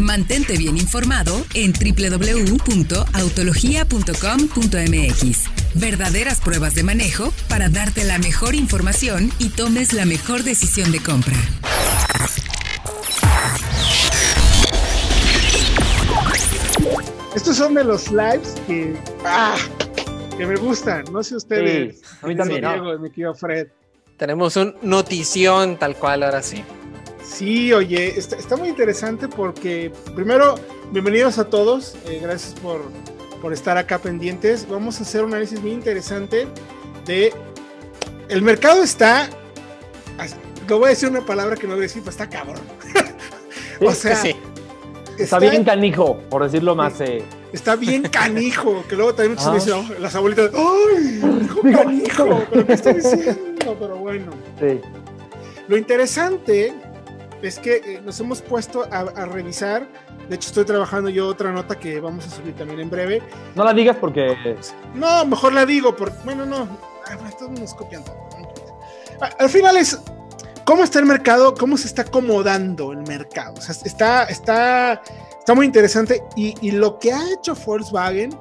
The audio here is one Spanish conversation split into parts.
Mantente bien informado en www.autologia.com.mx. Verdaderas pruebas de manejo para darte la mejor información y tomes la mejor decisión de compra. Estos son de los lives que, ah, que me gustan. No sé ustedes. Sí, a mí también. Diego, mi querido Fred. Tenemos un notición tal cual, ahora sí. Sí, oye, está, está muy interesante porque, primero, bienvenidos a todos. eh, gracias por, por estar acá pendientes. Vamos a hacer un análisis muy interesante de. El mercado está. Lo voy a decir una palabra que no voy a decir, pero está cabrón. o sea, sí. Está bien canijo, por decirlo más. eh, Está bien canijo, que luego también Ah. muchos dicen, "Oh, las abuelitas, ¡ay! Dijo canijo, pero ¿qué está diciendo? Pero bueno. sí. Lo interesante es que eh, nos hemos puesto a, a revisar. De hecho, estoy trabajando yo otra nota que vamos a subir también en breve. No la digas porque. No, mejor la digo, porque, bueno, no. Ah, bueno, todos nos copian todo. Ah, Al final es cómo está el mercado, cómo se está acomodando el mercado. O sea, está, está, está muy interesante. Y, y lo que ha hecho Volkswagen,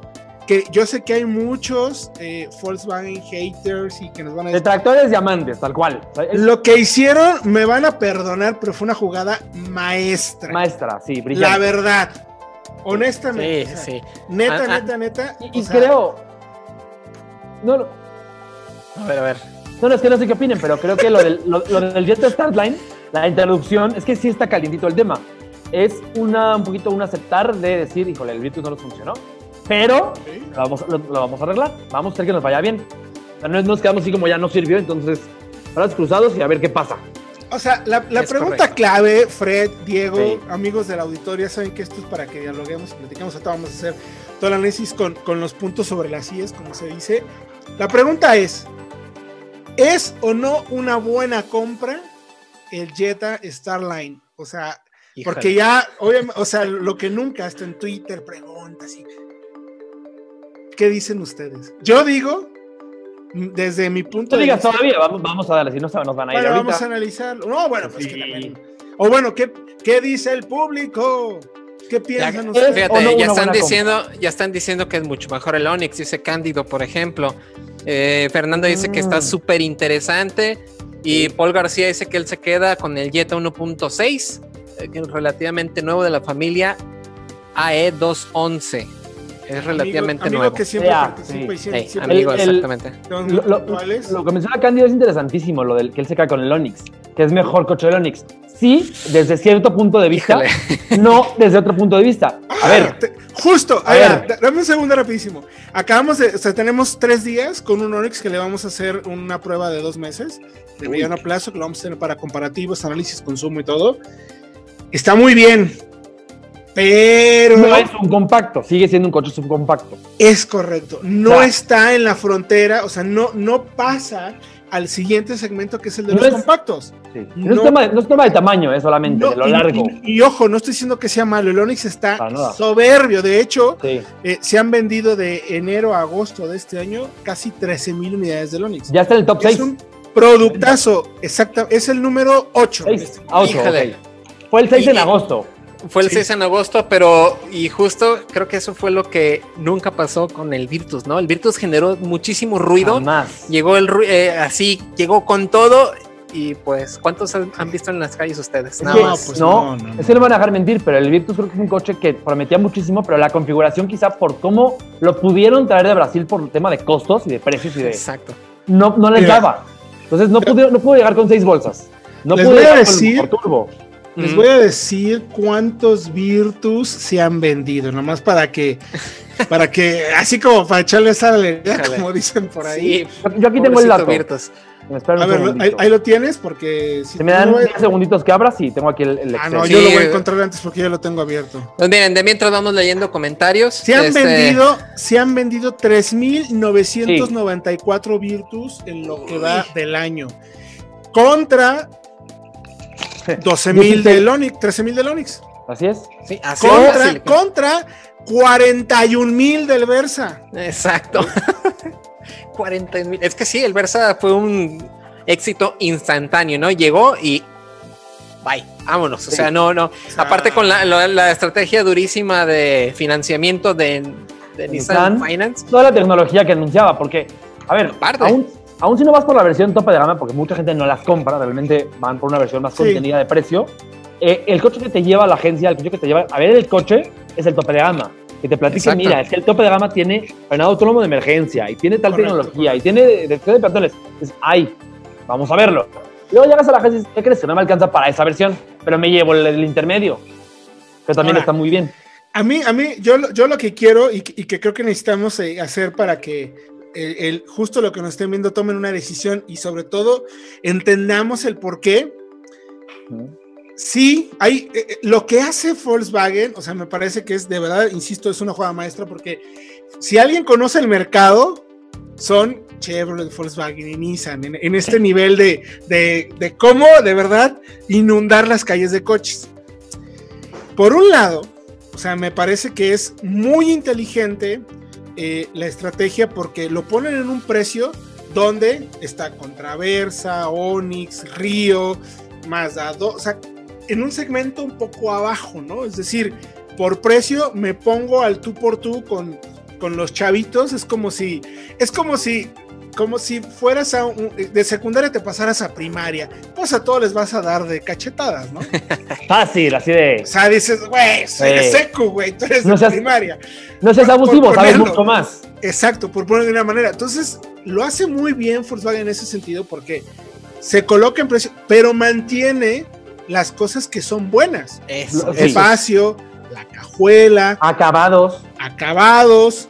que yo sé que hay muchos eh, Volkswagen haters y que nos van a decir. Detractores diamantes, tal cual. O sea, es Lo que hicieron me van a perdonar, pero fue una jugada maestra. maestra, sí, la brillante. verdad. Honestamente. Sí, o sea, sí. Neta, Ah, ah. neta, neta. Y, o y sea, creo. No, no, A ver, a ver. no, no, es que no sé qué opinen, pero creo que lo del, lo, lo del Jetta Startline, la introducción, es que sí está calientito el tema. Es una, un poquito un aceptar de decir, híjole, el Virtus no nos funcionó, pero Sí. lo vamos, lo, lo vamos a arreglar. Vamos a hacer que nos vaya bien. O sea, no nos quedamos así como ya no sirvió, entonces, brazos cruzados y a ver qué pasa. O sea, la, pregunta correcto. clave, Fred, Diego, Sí. amigos de la auditoría, saben que esto es para que dialoguemos y platicamos. Ahorita vamos a hacer todo el análisis con, con los puntos sobre las IES, como se dice. La pregunta es: ¿es o no una buena compra el Jetta Starline? O sea, Híjole. porque ya, obviamente, o sea, lo que nunca, hasta en Twitter preguntas y. ¿Qué dicen ustedes? Yo digo, desde mi punto No de digas vista. todavía, vamos, vamos a darle, si no se nos van a ir Bueno, ahorita. vamos a analizarlo. No, bueno, pues Sí. que también. O bueno, ¿qué, ¿qué dice el público? ¿Qué piensan es- ustedes? fíjate, no ya están diciendo, ya están diciendo que es mucho mejor el Onix, dice Cándido, por ejemplo. Eh, Fernando dice que está Mm. súper interesante. Y Paul García dice que él se queda con el Jetta 1.6, eh, que es relativamente nuevo de la familia AE211. Es relativamente amigo, nuevo. que siempre Ya, participa sí. y siempre, Ey, siempre amigo, El- el- exactamente. son Lo, lo- lo que menciona Cándido es interesantísimo, lo del que él se cae con el Onix, que es mejor coche del Onix. Sí, desde cierto punto de vista, Híjole. no desde otro punto de vista. A Ah, ver, te- justo, A a ver, ver. da- dame un segundo rapidísimo. Acabamos de, o sea, tenemos tres días con un Onix que le vamos a hacer una prueba de dos meses, de mediano plazo, que lo vamos a tener para comparativos, análisis, consumo y todo. Está muy bien, pero no es un compacto, sigue siendo un coche subcompacto. Es correcto. No Claro. está en la frontera, o sea, no, no pasa al siguiente segmento que es el de No los es- compactos. Sí. No, No. es tema de, no es tema de tamaño, es solamente No, de lo largo. y- y ojo, no estoy diciendo que sea malo. El Onix está soberbio. De hecho, Sí. eh, se han vendido de enero a agosto de este año casi 13 mil unidades del Onix. Ya está en el top es 6. un productazo, exacto. Es el número 8. 6 a 8. Híjole. Fue el 6 en agosto. Fue el Sí. 6 en agosto, pero y justo creo que eso fue lo que nunca pasó con el Virtus, ¿no? El Virtus generó muchísimo ruido. Jamás. Llegó el eh, así, llegó con todo. Y pues, ¿cuántos han, han visto en las calles ustedes? Nada que- más. pues no, no, no, no. ese no van a dejar mentir, pero el Virtus creo que es un coche que prometía muchísimo, pero la configuración quizá por cómo lo pudieron traer de Brasil por el tema de costos y de precios y de... Exacto. No, no les daba. Entonces no pudo, no pudo llegar con seis bolsas. No Les pudo voy a llegar con decir- el motor turbo. Les voy a decir cuántos Virtus se han vendido, nomás para que, para que, así como para echarle esa alegría, Híjole. como dicen por ahí. Sí, Yo aquí tengo el dato. Virtus. A ver, ahí, lo tienes, porque si Si me dan lo voy- 10 segunditos que abras y tengo aquí el, el Ah, no, Sí. yo lo voy a encontrar antes porque ya lo tengo abierto. Pues miren, de mientras vamos leyendo comentarios. Se han Este, vendido, se han vendido 3.994 Virtus en lo que va del año. Contra 12.000 del Onix, 13.000 del Onix. Así es. Sí, así Contra, fácil. contra 41.000 del Versa. Exacto. 40 mil. Es que sí, el Versa fue un éxito instantáneo, ¿no? Llegó y. Bye. vámonos. O sea, no, no. Aparte con la, la- la estrategia durísima de financiamiento de, de Nissan Nissan. Finance. Toda la tecnología que anunciaba, porque, a ver, Aparte. aún, aún si no vas por la versión tope de gama, porque mucha gente no las compra, realmente van por una versión más Sí. contenida de precio, eh, el coche que te lleva a la agencia, el coche que te lleva a ver el coche, es el tope de gama. Que te platique, Exacto. mira, es que el tope de gama tiene frenado autónomo de emergencia y tiene tal Correcto, tecnología y tiene detección de peatones. Entonces, ay, vamos a verlo. Luego llegas a la agencia y dices, ¿qué crees? Que no me alcanza para esa versión, pero me llevo el, el intermedio, que también Ahora, está muy bien. A mí, a mí, yo, lo- yo lo que quiero y, que- y que creo que necesitamos eh, hacer para que el, el- justo lo que nos estén viendo tomen una decisión y sobre todo entendamos el por qué. Sí, hay eh, eh, lo que hace Volkswagen, o sea, me parece que es de verdad, insisto, es una jugada maestra porque si alguien conoce el mercado, son Chevrolet, Volkswagen y Nissan en, en este nivel de, de, de cómo de verdad inundar las calles de coches. Por un lado, o sea, me parece que es muy inteligente eh, la estrategia porque lo ponen en un precio donde está Contraversa, Onix, Río, Mazda 2, o sea, en un segmento un poco abajo, ¿no? Es decir, por precio me pongo al tú por tú con, con los chavitos, es como si, es como si, como si fueras a un- de secundaria te pasaras a primaria, pues a todos les vas a dar de cachetadas, ¿no? Fácil, así de... O sea, dices, güey, soy de seco, güey, tú eres No de seas- primaria. No seas por abusivo, sabes ponerlo. mucho más. Exacto, por ponerlo de una manera. Entonces, lo hace muy bien Volkswagen en ese sentido porque se coloca en precio, pero mantiene las cosas que son buenas. Eso. Sí. Espacio, la cajuela, Acabados, acabados.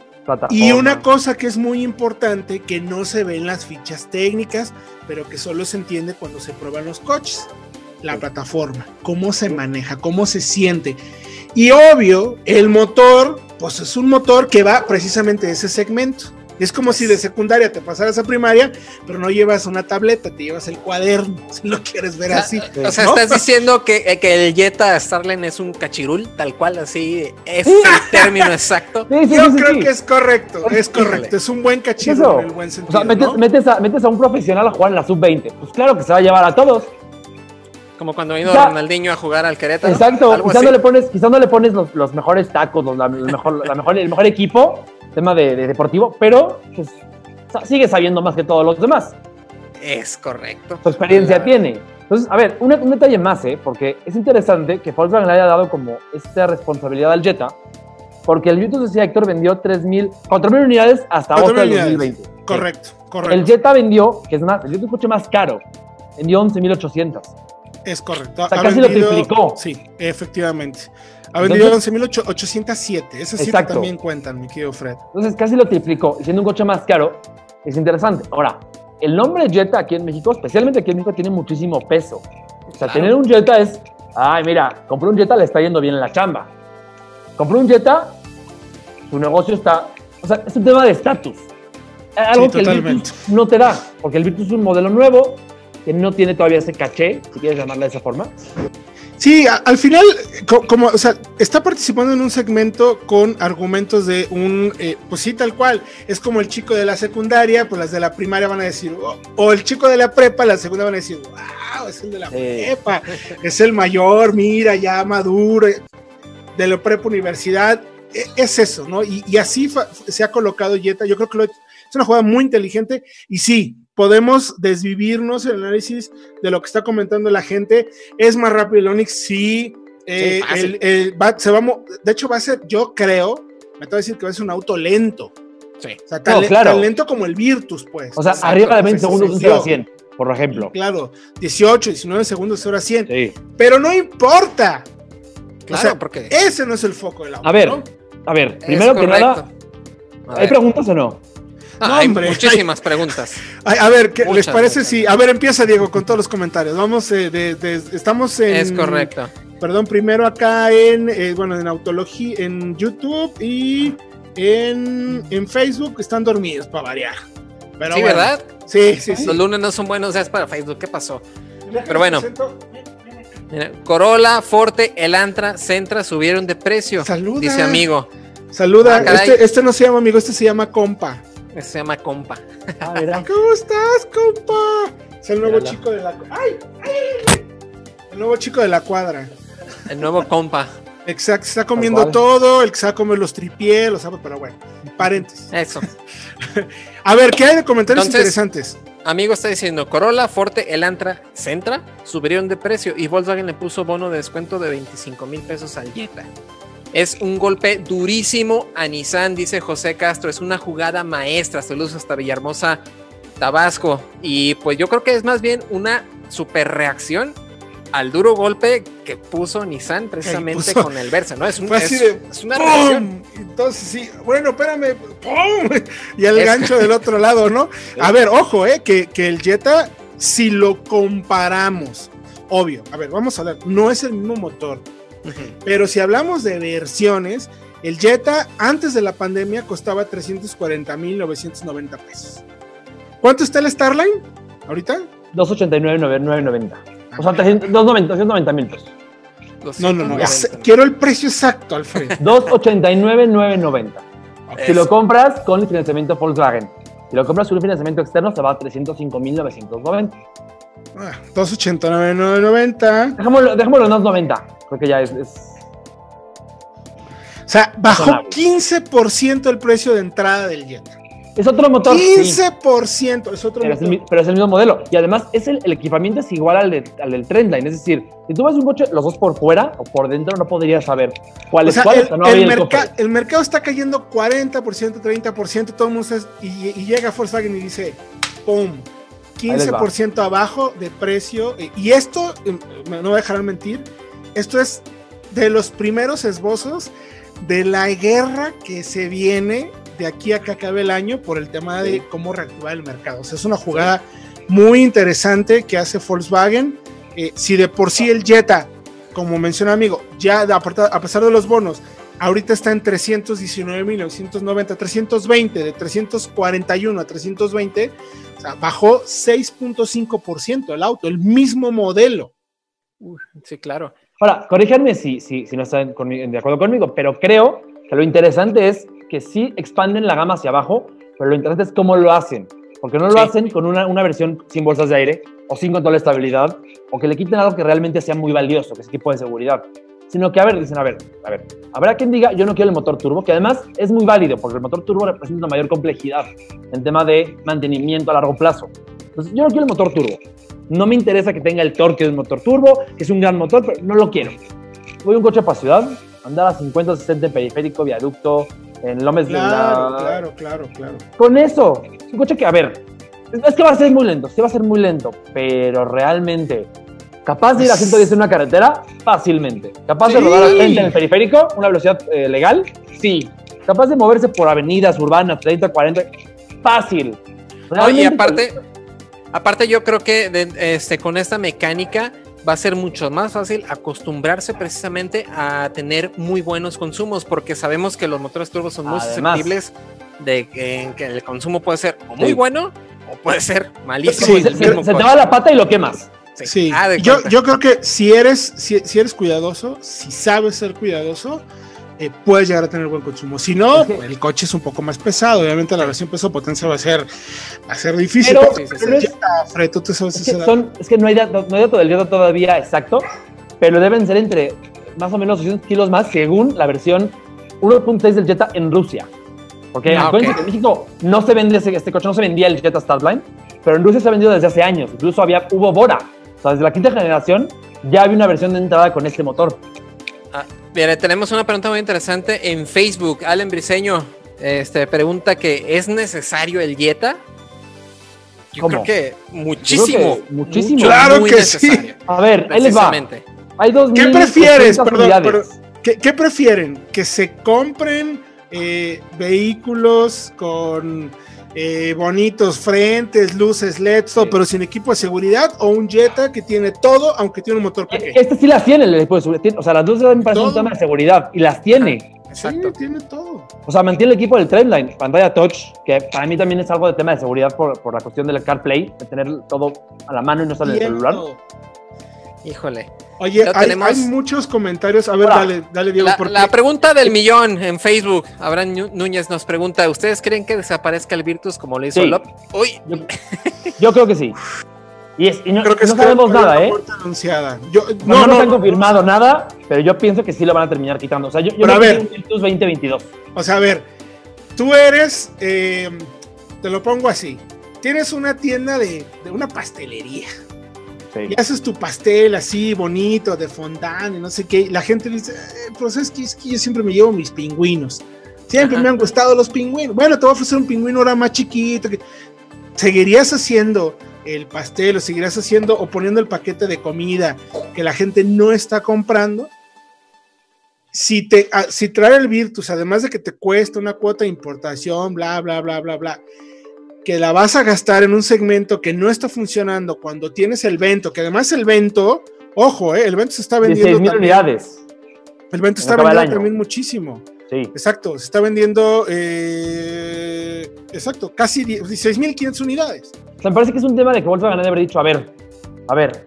Y una cosa que es muy importante, que no se ve en las fichas técnicas, pero que solo se entiende cuando se prueban los coches. La plataforma, cómo se maneja, cómo se siente. Y obvio, el motor, pues es un motor que va precisamente de ese segmento. Es como si de secundaria te pasaras a primaria, pero no llevas una tableta, te llevas el cuaderno, si lo quieres ver así. O sea, ¿no? estás diciendo que, eh, que el Jetta Starline es un cachirul, tal cual, así es el término exacto. Sí, sí, Yo sí, creo sí. que es correcto, es correcto. Es un buen Eso. cachirro en el buen O sentido. sea, metes, ¿no? metes a, metes a un profesional a jugar en la sub-20. Pues claro que se va a llevar a todos. Como cuando vino Ya. Ronaldinho a jugar al Querétaro. Exacto. Quizás no le pones, quizás no le pones los, los mejores tacos, los- la, el, mejor, la mejor, el mejor equipo, tema de, de deportivo, pero pues, sigue sabiendo más que todos los demás. Es correcto. Su experiencia Claro. tiene. Entonces, a ver, un, un detalle más, ¿eh? porque es interesante que Volkswagen le haya dado como esta responsabilidad al Jetta, porque el Virtus decía Héctor vendió 3.000, 4.000 unidades hasta 4.000 agosto del unidades. 2020. Correcto, El correcto. Jetta vendió, que es más, el un coche más caro, vendió 11.800. Es correcto. sea, casi lo triplicó. Sí, efectivamente. Ha vendido 11.807. Esas Exacto. también cuentan, mi querido Fred. Entonces casi lo triplicó, siendo un coche más caro, es interesante. Ahora, el nombre Jetta aquí en México, especialmente aquí en México, tiene muchísimo peso. O sea, Claro. tener un Jetta es, ay, mira, compré un Jetta, le está yendo bien en la chamba. Compré un Jetta, su negocio está, o sea, es un tema de estatus. Algo Sí, que el. Virtus no te da, porque el Virtus es un modelo nuevo que no tiene todavía ese caché, si quieres llamarla de esa forma. Sí, a- al final, co- como, o sea, está participando en un segmento con argumentos de un, eh, pues sí, tal cual. Es como el chico de la secundaria, pues las de la primaria van a decir, oh, o el chico de la prepa, la segunda van a decir, wow, es el de la Sí. prepa, es el mayor, mira, ya maduro, de la prepa universidad. E- Es eso, ¿no? Y, y así se ha colocado Jetta. Yo creo que lo- es una jugada muy inteligente y sí, podemos desvivirnos en el análisis de lo que está comentando la gente. Es más rápido el Onix, sí. Eh, Sí, fácil. el- el- va- se va de hecho, va a ser, yo creo, me atrevo a decir que va a ser un auto lento. Sí. O sea, tan, No, claro. tan lento como el Virtus, pues. O sea, Exacto, arriba de pues, 20 ese segundos un el 0 a yo. 100, por ejemplo. Claro, 18, 19 segundos, 0 a 100. Sí. Pero no importa. Claro, sea, porque. Ese no es el foco del auto. A ver, ¿no? a ver, primero que nada, ¿hay preguntas o no? Ah, No, hay hombre. muchísimas preguntas. A, a ver, ¿qué les parece si.? A ver, empieza Diego con todos los comentarios. Vamos, eh, de, de- estamos en. Es correcto. Perdón, primero acá en. eh, bueno, en Autología, en YouTube y en, en Facebook están dormidos para variar. Pero sí, bueno. ¿verdad? Sí, sí, sí. Los lunes no son buenos días para Facebook. ¿Qué pasó? Pero bueno. Mira, Corolla, Forte, Elantra, Centra subieron de precio. Saluda. Dice amigo. Saluda. Ah, este, este no se llama amigo, este se llama compa. Se llama compa. Ah. ¿Cómo estás, compa? Es el nuevo chico de la. ¡Ay! ¡Ay! nuevo chico de la cuadra. El nuevo compa. Exacto, se está comiendo todo, el que se va a comer los tripié, los sapos, pero bueno, paréntesis. Eso. A ver, ¿qué hay de comentarios Entonces- interesantes? Amigo está diciendo, Corolla, Forte, Elantra, Centra subieron de precio y Volkswagen le puso bono de descuento de 25 mil pesos al Jetta. Es un golpe durísimo a Nissan, dice José Castro. Es una jugada maestra. Saludos hasta Villahermosa, Tabasco. Y pues yo creo que es más bien una super reacción al duro golpe que puso Nissan precisamente puso- con el Versa, ¿no? Es, un- Fue así es- de es una reacción. ¡pum! Entonces sí, bueno, espérame, ¡pum! Y el Es- gancho del otro lado, ¿no? A ver, ojo, eh, que, que el Jetta, si lo comparamos, obvio, a ver, vamos a hablar, no es el mismo motor, Pero si hablamos de versiones, el Jetta antes de la pandemia costaba 340.990 pesos. ¿Cuánto está el Starline ahorita? 289,990. O sea, 300 290 290 mil pesos. No, no, no, 290. es- quiero el precio exacto, Alfredo. 289,990. Si lo compras con el financiamiento Volkswagen. Si lo compras con un financiamiento externo, se va a 305,990. Ah, 289.990. Dejémoslo, dejémoslo en 290. Creo que ya es. es- O sea, bajó Razonable. 15% el precio de entrada del Jetta. es otro motor. sí, 15% es otro pero, es el, motor. pero es el mismo modelo. Y además, es el, el equipamiento es igual al, de- al del Trendline. Es decir, si tú ves un coche, los dos por fuera o por dentro, no podrías saber cuál O es sea, cuál. el, no el merca- el mercado está cayendo 40%, 30%, todo el mundo está, y, y llega Volkswagen y dice, ¡pum! Les va. 15% abajo de precio. eh, Y esto, eh, no voy a dejar mentir, esto es de los primeros esbozos de la guerra que se viene de aquí a que acabe el año por el tema de cómo reactivar el mercado. O sea, es una jugada muy interesante que hace Volkswagen. Eh, si de por sí el Jetta, como menciona amigo, ya a pesar de los bonos, ahorita está en 319.990, 320, de 341 a 320, o sea, bajó 6.5% el auto, el mismo modelo. Sí, claro. Ahora, corríjanme si, si, si no están conmi- de acuerdo conmigo, pero creo que lo interesante es que sí expanden la gama hacia abajo, pero lo interesante es cómo lo hacen. Porque no lo Sí. hacen con una, una versión sin bolsas de aire o sin control de estabilidad o que le quiten algo que realmente sea muy valioso, que es equipo de seguridad. Sino que, a ver, dicen, a ver, a ver, habrá quien diga, yo no quiero el motor turbo, que además es muy válido, porque el motor turbo representa una mayor complejidad en tema de mantenimiento a largo plazo. Entonces, yo no quiero el motor turbo. No me interesa que tenga el torque de un motor turbo, que es un gran motor, pero no lo quiero. Voy a un coche para ciudad, andar a 50 60 en periférico, viaducto, en Lomes de Claro, la- claro, claro, claro. Con eso, es un coche que, a ver, es es que va a ser muy lento, sí va a ser muy lento, pero realmente capaz de ir a 110 en una carretera, fácilmente. Capaz de rodar a 30 en el periférico, una velocidad eh, legal, sí. Capaz de moverse por avenidas urbanas, 30, 40, fácil. Y Realmente, aparte, aparte yo creo que de- este, con esta mecánica va a ser mucho más fácil acostumbrarse precisamente a tener muy buenos consumos, porque sabemos que los motores turbos son muy Además. susceptibles de que, que el consumo puede ser o muy Sí. bueno o puede ser malísimo. Sí, se, te va la pata y lo quemas. Sí. Sí, Ah, yo, yo creo que si eres, si, si eres cuidadoso, si sabes ser cuidadoso, eh, puedes llegar a tener buen consumo. Si no, el coche es un poco más pesado. Obviamente la versión peso potencia va a ser, va a ser difícil. Pero- sí, ya, es- Fred, tú te sabes Es esa que, edad. son, es que no, hay dato, no hay dato del Jetta todavía exacto, pero deben ser entre más o menos 200 kilos más según la versión 1.6 del Jetta en Rusia. Porque Ah, acuérdense ok. que en México no se vende ese- este coche, no se vendía el Jetta Starline, pero en Rusia se ha vendido desde hace años. Incluso había, hubo Bora. O sea, desde la quinta generación ya había una versión de entrada con este motor. Mira, tenemos una pregunta muy interesante en Facebook. Allen Briseño este, pregunta que ¿es necesario el Jetta? Yo ¿Cómo? creo que muchísimo. que muchísimo. mucho, Claro muy que sí. A ver, ahí les va. Hay dos ¿Qué prefieres? 800 Perdón, pero- ¿Qué, qué prefieren? ¿Que se compren eh, vehículos con eh, bonitos frentes, luces LED, todo, Sí. pero sin equipo de seguridad? ¿O un Jetta que tiene todo, aunque tiene un motor pequeño? Este sí las tiene el equipo de seguridad. O sea, las luces me parece un tema de seguridad y las tiene. Exacto. Sí, tiene todo. O sea, mantiene el equipo del Trendline, pantalla touch, que para mí también es algo de tema de seguridad por, por la cuestión del CarPlay, de tener todo a la mano y no estar en el celular. todo. Híjole. Oye, hay, tenemos- hay muchos comentarios. A ver, dale, dale, Diego. La, porque la pregunta del millón en Facebook. Abraham Núñez nos pregunta: ¿Ustedes creen que desaparezca el Virtus como lo hizo Sí. Lop? Uy, Yo, yo creo que sí. Y, es, y no, Creo que no sabemos nada, ¿eh? anunciada. Yo, No, no, han confirmado nada, pero yo pienso que sí lo van a terminar quitando. O sea, yo, yo Pero a creo que ver. un Virtus 2022. O sea, a ver, tú eres, eh, te lo pongo así, tienes una tienda de, de una pastelería Sí. y haces tu pastel así bonito, de fondant y no sé qué, la gente dice, eh, pues es que, es que yo siempre me llevo mis pingüinos, siempre Ajá. me han gustado los pingüinos, bueno, te voy a ofrecer un pingüino ahora más chiquito, que... ¿seguirías haciendo el pastel o seguirías haciendo o poniendo el paquete de comida que la gente no está comprando? si te si trae el Virtus, además de que te cuesta una cuota de importación, bla, bla, bla, bla, bla, que la vas a gastar en un segmento que no está funcionando cuando tienes el Vento, que además el Vento, ojo, eh, el Vento se está 16 vendiendo mil también, unidades. el Vento en está vendiendo también muchísimo, Sí. exacto, se está vendiendo, eh, exacto, casi 16.500 unidades. O sea, me parece que es un tema de que Volkswagen debe haber dicho, a ver, a ver,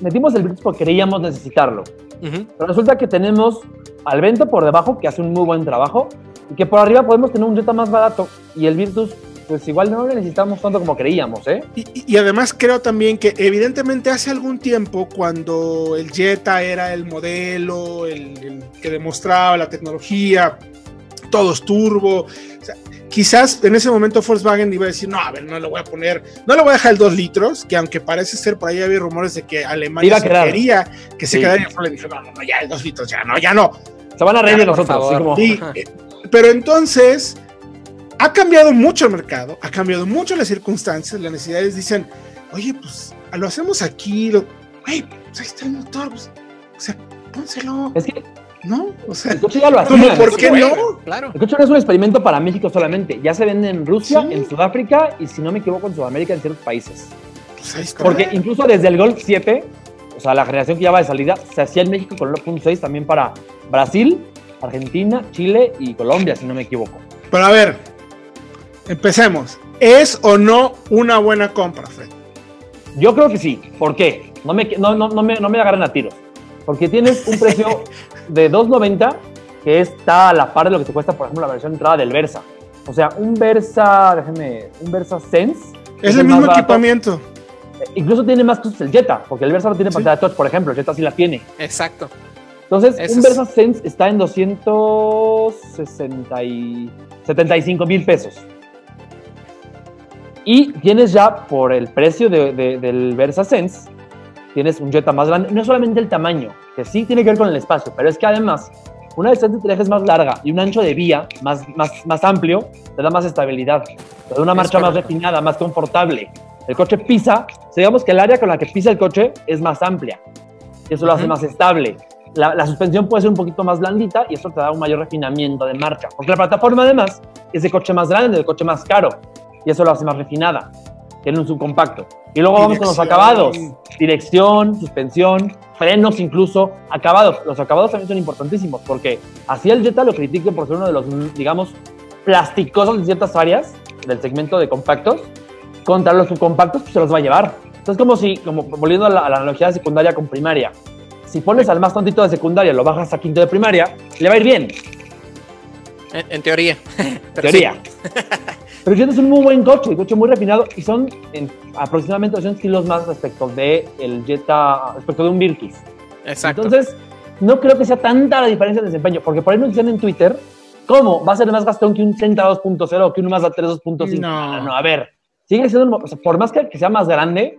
metimos el Virtus porque creíamos necesitarlo. Pero resulta que tenemos al Vento por debajo, que hace un muy buen trabajo, y que por arriba podemos tener un Jetta más barato. Y el Virtus, pues igual no lo necesitamos tanto como creíamos, ¿eh? Y, y- además creo también que evidentemente hace algún tiempo cuando el Jetta era el modelo, el, el que demostraba la tecnología, todos turbo, o sea, quizás en ese momento Volkswagen iba a decir, no, a ver, no le voy a poner, no le voy a dejar el 2 litros, que aunque parece ser, por ahí había rumores de que Alemania se quería que se Sí. quedara, y le dijo, no, no, no, ya el 2 litros, ya no, ya no. Se van a reír de nosotros, como... Eh, pero entonces ha cambiado mucho el mercado, ha cambiado mucho las circunstancias, las necesidades dicen, oye, pues lo hacemos aquí, lo, pues ahí está el motor, pues, o sea, pónselo, Es que ¿no? O sea, el coche ya lo ¿Cómo hacía. por qué no? Claro. El coche no es un experimento para México solamente. Ya se vende en Rusia, Sí. en Sudáfrica y, si no me equivoco, en Sudamérica, en ciertos países. pues ahí está. Porque incluso desde el Golf 7, o sea, la generación que ya va de salida, se hacía en México con el 1.6 también para Brasil, Argentina, Chile y Colombia, si no me equivoco. Pero a ver, empecemos. ¿Es o no una buena compra, Fred? Yo creo que sí. ¿Por qué? No me, no, no, no me, no me agarren a tiros. Porque tienes un precio de 2.90 que está a la par de lo que te cuesta, por ejemplo, la versión entrada del Versa. O sea, un Versa, déjenme, un Versa Sense. Es el mismo barato. equipamiento. Eh, Incluso tiene más cosas el Jetta, porque el Versa no tiene Sí. pantalla touch, por ejemplo. El Jetta sí la tiene. Exacto. Entonces, un Versa Sense está en 275 mil pesos. Y tienes ya, por el precio de- de- del Versa Sense, tienes un Jetta más grande. No solamente el tamaño, que sí tiene que ver con el espacio, pero es que además, una distancia entre ejes más larga y un ancho de vía más, más, más amplio, te da más estabilidad, te da una Es marcha más refinada, más confortable. El coche pisa, digamos que el área con la que pisa el coche es más amplia. Y eso lo hace más estable. La, la suspensión puede ser un poquito más blandita y eso te da un mayor refinamiento de marcha. Porque la plataforma, además, es de coche más grande, de coche más caro. Y eso lo hace más refinada. Tiene un subcompacto. Y luego vamos con los acabados. Dirección, suspensión, frenos incluso, acabados. Los acabados también son importantísimos porque así el Jetta lo critique por ser uno de los, digamos, plasticosos en ciertas áreas del segmento de compactos. Contra los subcompactos, pues se los va a llevar. Entonces, como si, como volviendo a la, a la analogía de secundaria con primaria, si pones al más tontito de secundaria, lo bajas a quinto de primaria, le va a ir bien, En, en teoría. Pero teoría. sí. Pero Jetta es un muy buen coche, un coche muy refinado y son en aproximadamente 200 kilos más respecto de el Jetta, respecto de un Virtus. Exacto. Entonces, no creo que sea tanta la diferencia de desempeño, porque por ahí nos dicen en Twitter, ¿cómo? ¿Va a ser más gastón que un Sentra 2.0 o que un Mazda 3 2.5? No. no, a ver, sigue siendo, o sea, por más que, que sea más grande,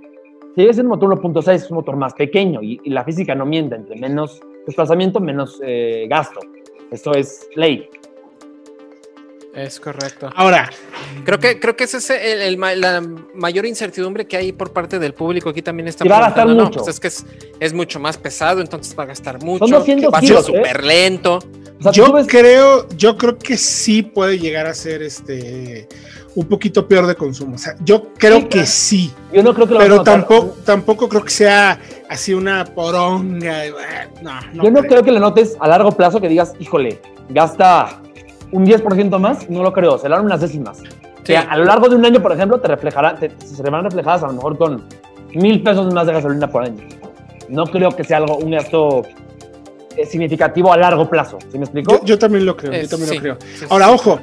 sigue siendo un motor 1.6, es un motor más pequeño y, y la física no miente, entre menos desplazamiento, menos eh, gasto. Eso es ley. Es correcto. Ahora, Creo que, creo que ese es el, el la mayor incertidumbre que hay por parte del público. Aquí también está Y va a gastar preguntando, mucho. No, pues es que es, es mucho más pesado, entonces va a gastar mucho. Son 200 va a ser kilos, ¿eh? súper lento. O sea, yo creo, yo creo que sí puede llegar a ser este un poquito peor de consumo. O sea, yo creo Sí, que claro. sí. yo no creo que lo Pero vamos a notar. tampoco, tampoco creo que sea así una poronga. eh, No, no Yo no creo. creo que le notes a largo plazo que digas, híjole, gasta un 10% más, no lo creo, serán unas décimas. O sea, a lo largo de un año, por ejemplo, te reflejará, te, se verán reflejadas a lo mejor con mil pesos más de gasolina por año. No creo que sea algo, un gasto eh, significativo a largo plazo. ¿Sí me explico? Yo, yo también lo creo, yo Es- también sí, lo creo. sí, sí, Ahora, sí. ojo,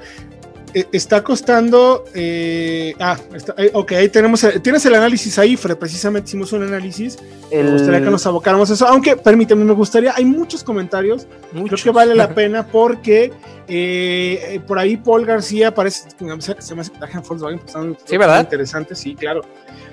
está costando. eh, ah, está- eh, ok, ahí tenemos. el- tienes el análisis ahí, Fred. Precisamente hicimos un análisis. Me El- gustaría que nos abocáramos a eso. Aunque, permíteme, me gustaría. Hay muchos comentarios. Creo Muchos. que vale la pena porque eh, eh, por ahí Paul García parece que se me hace se me hace que trabaja en Volkswagen. pues, están- Sí, ¿verdad? Interesante, sí, claro.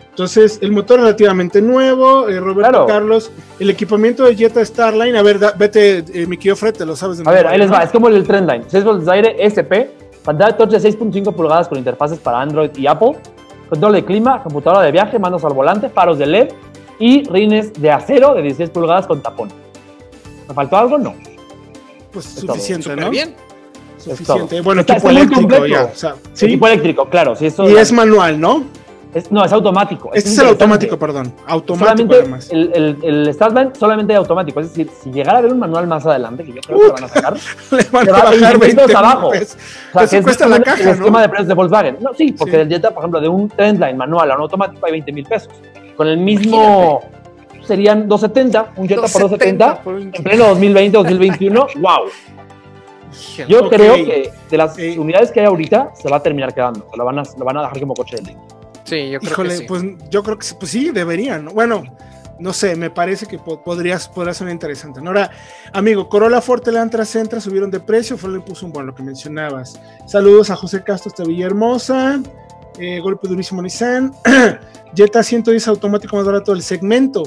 Entonces, el motor relativamente nuevo. eh, Roberto Claro. Carlos, el equipamiento de Jetta Starline. A ver, da- vete, eh, mi querido Fred, te lo sabes de A ver, ahí les va. Es como el Trendline. 6 voltios de aire SP, pantalla touch de 6.5 pulgadas con interfaces para Android y Apple, control de clima, computadora de viaje, manos al volante, faros de LED y rines de acero de 16 pulgadas con tapón. ¿Me faltó algo? No. Pues Es suficiente, ¿no? bien. Suficiente. Bueno, Está- equipo está muy eléctrico completo. ya. o sea, sí. Equipo eléctrico, claro. Eso Y es manual, ¿no? Es- no, es automático. Este es el automático, perdón. Automático Solamente el, el, el Starline solamente hay automático. Es decir, si llegara a haber un manual más adelante, que yo creo que lo van a sacar, Le van te va a bajar 20 20 pesos abajo. pesos. O sea, que es cuesta la justamente caja, el esquema ¿no? de precios de Volkswagen. No, sí, porque Sí. el Jetta, por ejemplo, de un Trendline manual a un automático hay 20 mil pesos. Con el mismo serían 270, un Jetta por 270 por un- en pleno 2020, 2021. ¡Wow! Yo Ok. creo que de las Eh. unidades que hay ahorita se va a terminar quedando. Lo van a, lo van a dejar como coche eléctrico. Sí, yo creo Híjole, que sí. pues yo creo que sí, pues sí, deberían. ¿no? Bueno, no sé, me parece que po- podrías, podría ser interesante. ¿no? Ahora, amigo, Corolla Forte, Elantra, Centra subieron de precio, fue le puso un buen lo que mencionabas. Saludos a José Castro hasta Villahermosa, eh, golpe durísimo Nissan, Jetta 110 automático más barato del segmento.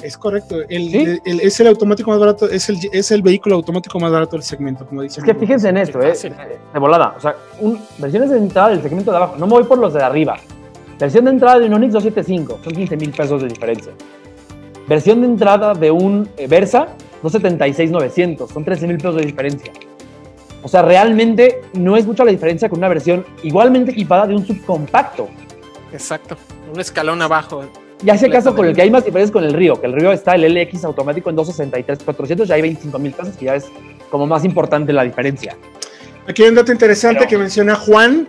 Es correcto, el, ¿Sí? el- el- es el automático más barato, es el, es el vehículo automático más barato del segmento, como dicen. Es que fíjense en esto, ¿eh? De volada. O sea, un- versiones de entrada del segmento de abajo. No me voy por los de arriba. Versión de entrada de un Onix 275. Son 15 mil pesos de diferencia. Versión de entrada de un eh, Versa 276,900. Son 13 mil pesos de diferencia. O sea, realmente no es mucha la diferencia con una versión igualmente equipada de un subcompacto. Exacto. Un escalón abajo. Y hace caso con el que hay más diferencias con el Río, que el Río está el LX automático en 263,400 y hay 25 mil pesos, que ya es como más importante la diferencia. Aquí hay un dato interesante Pero- que menciona Juan.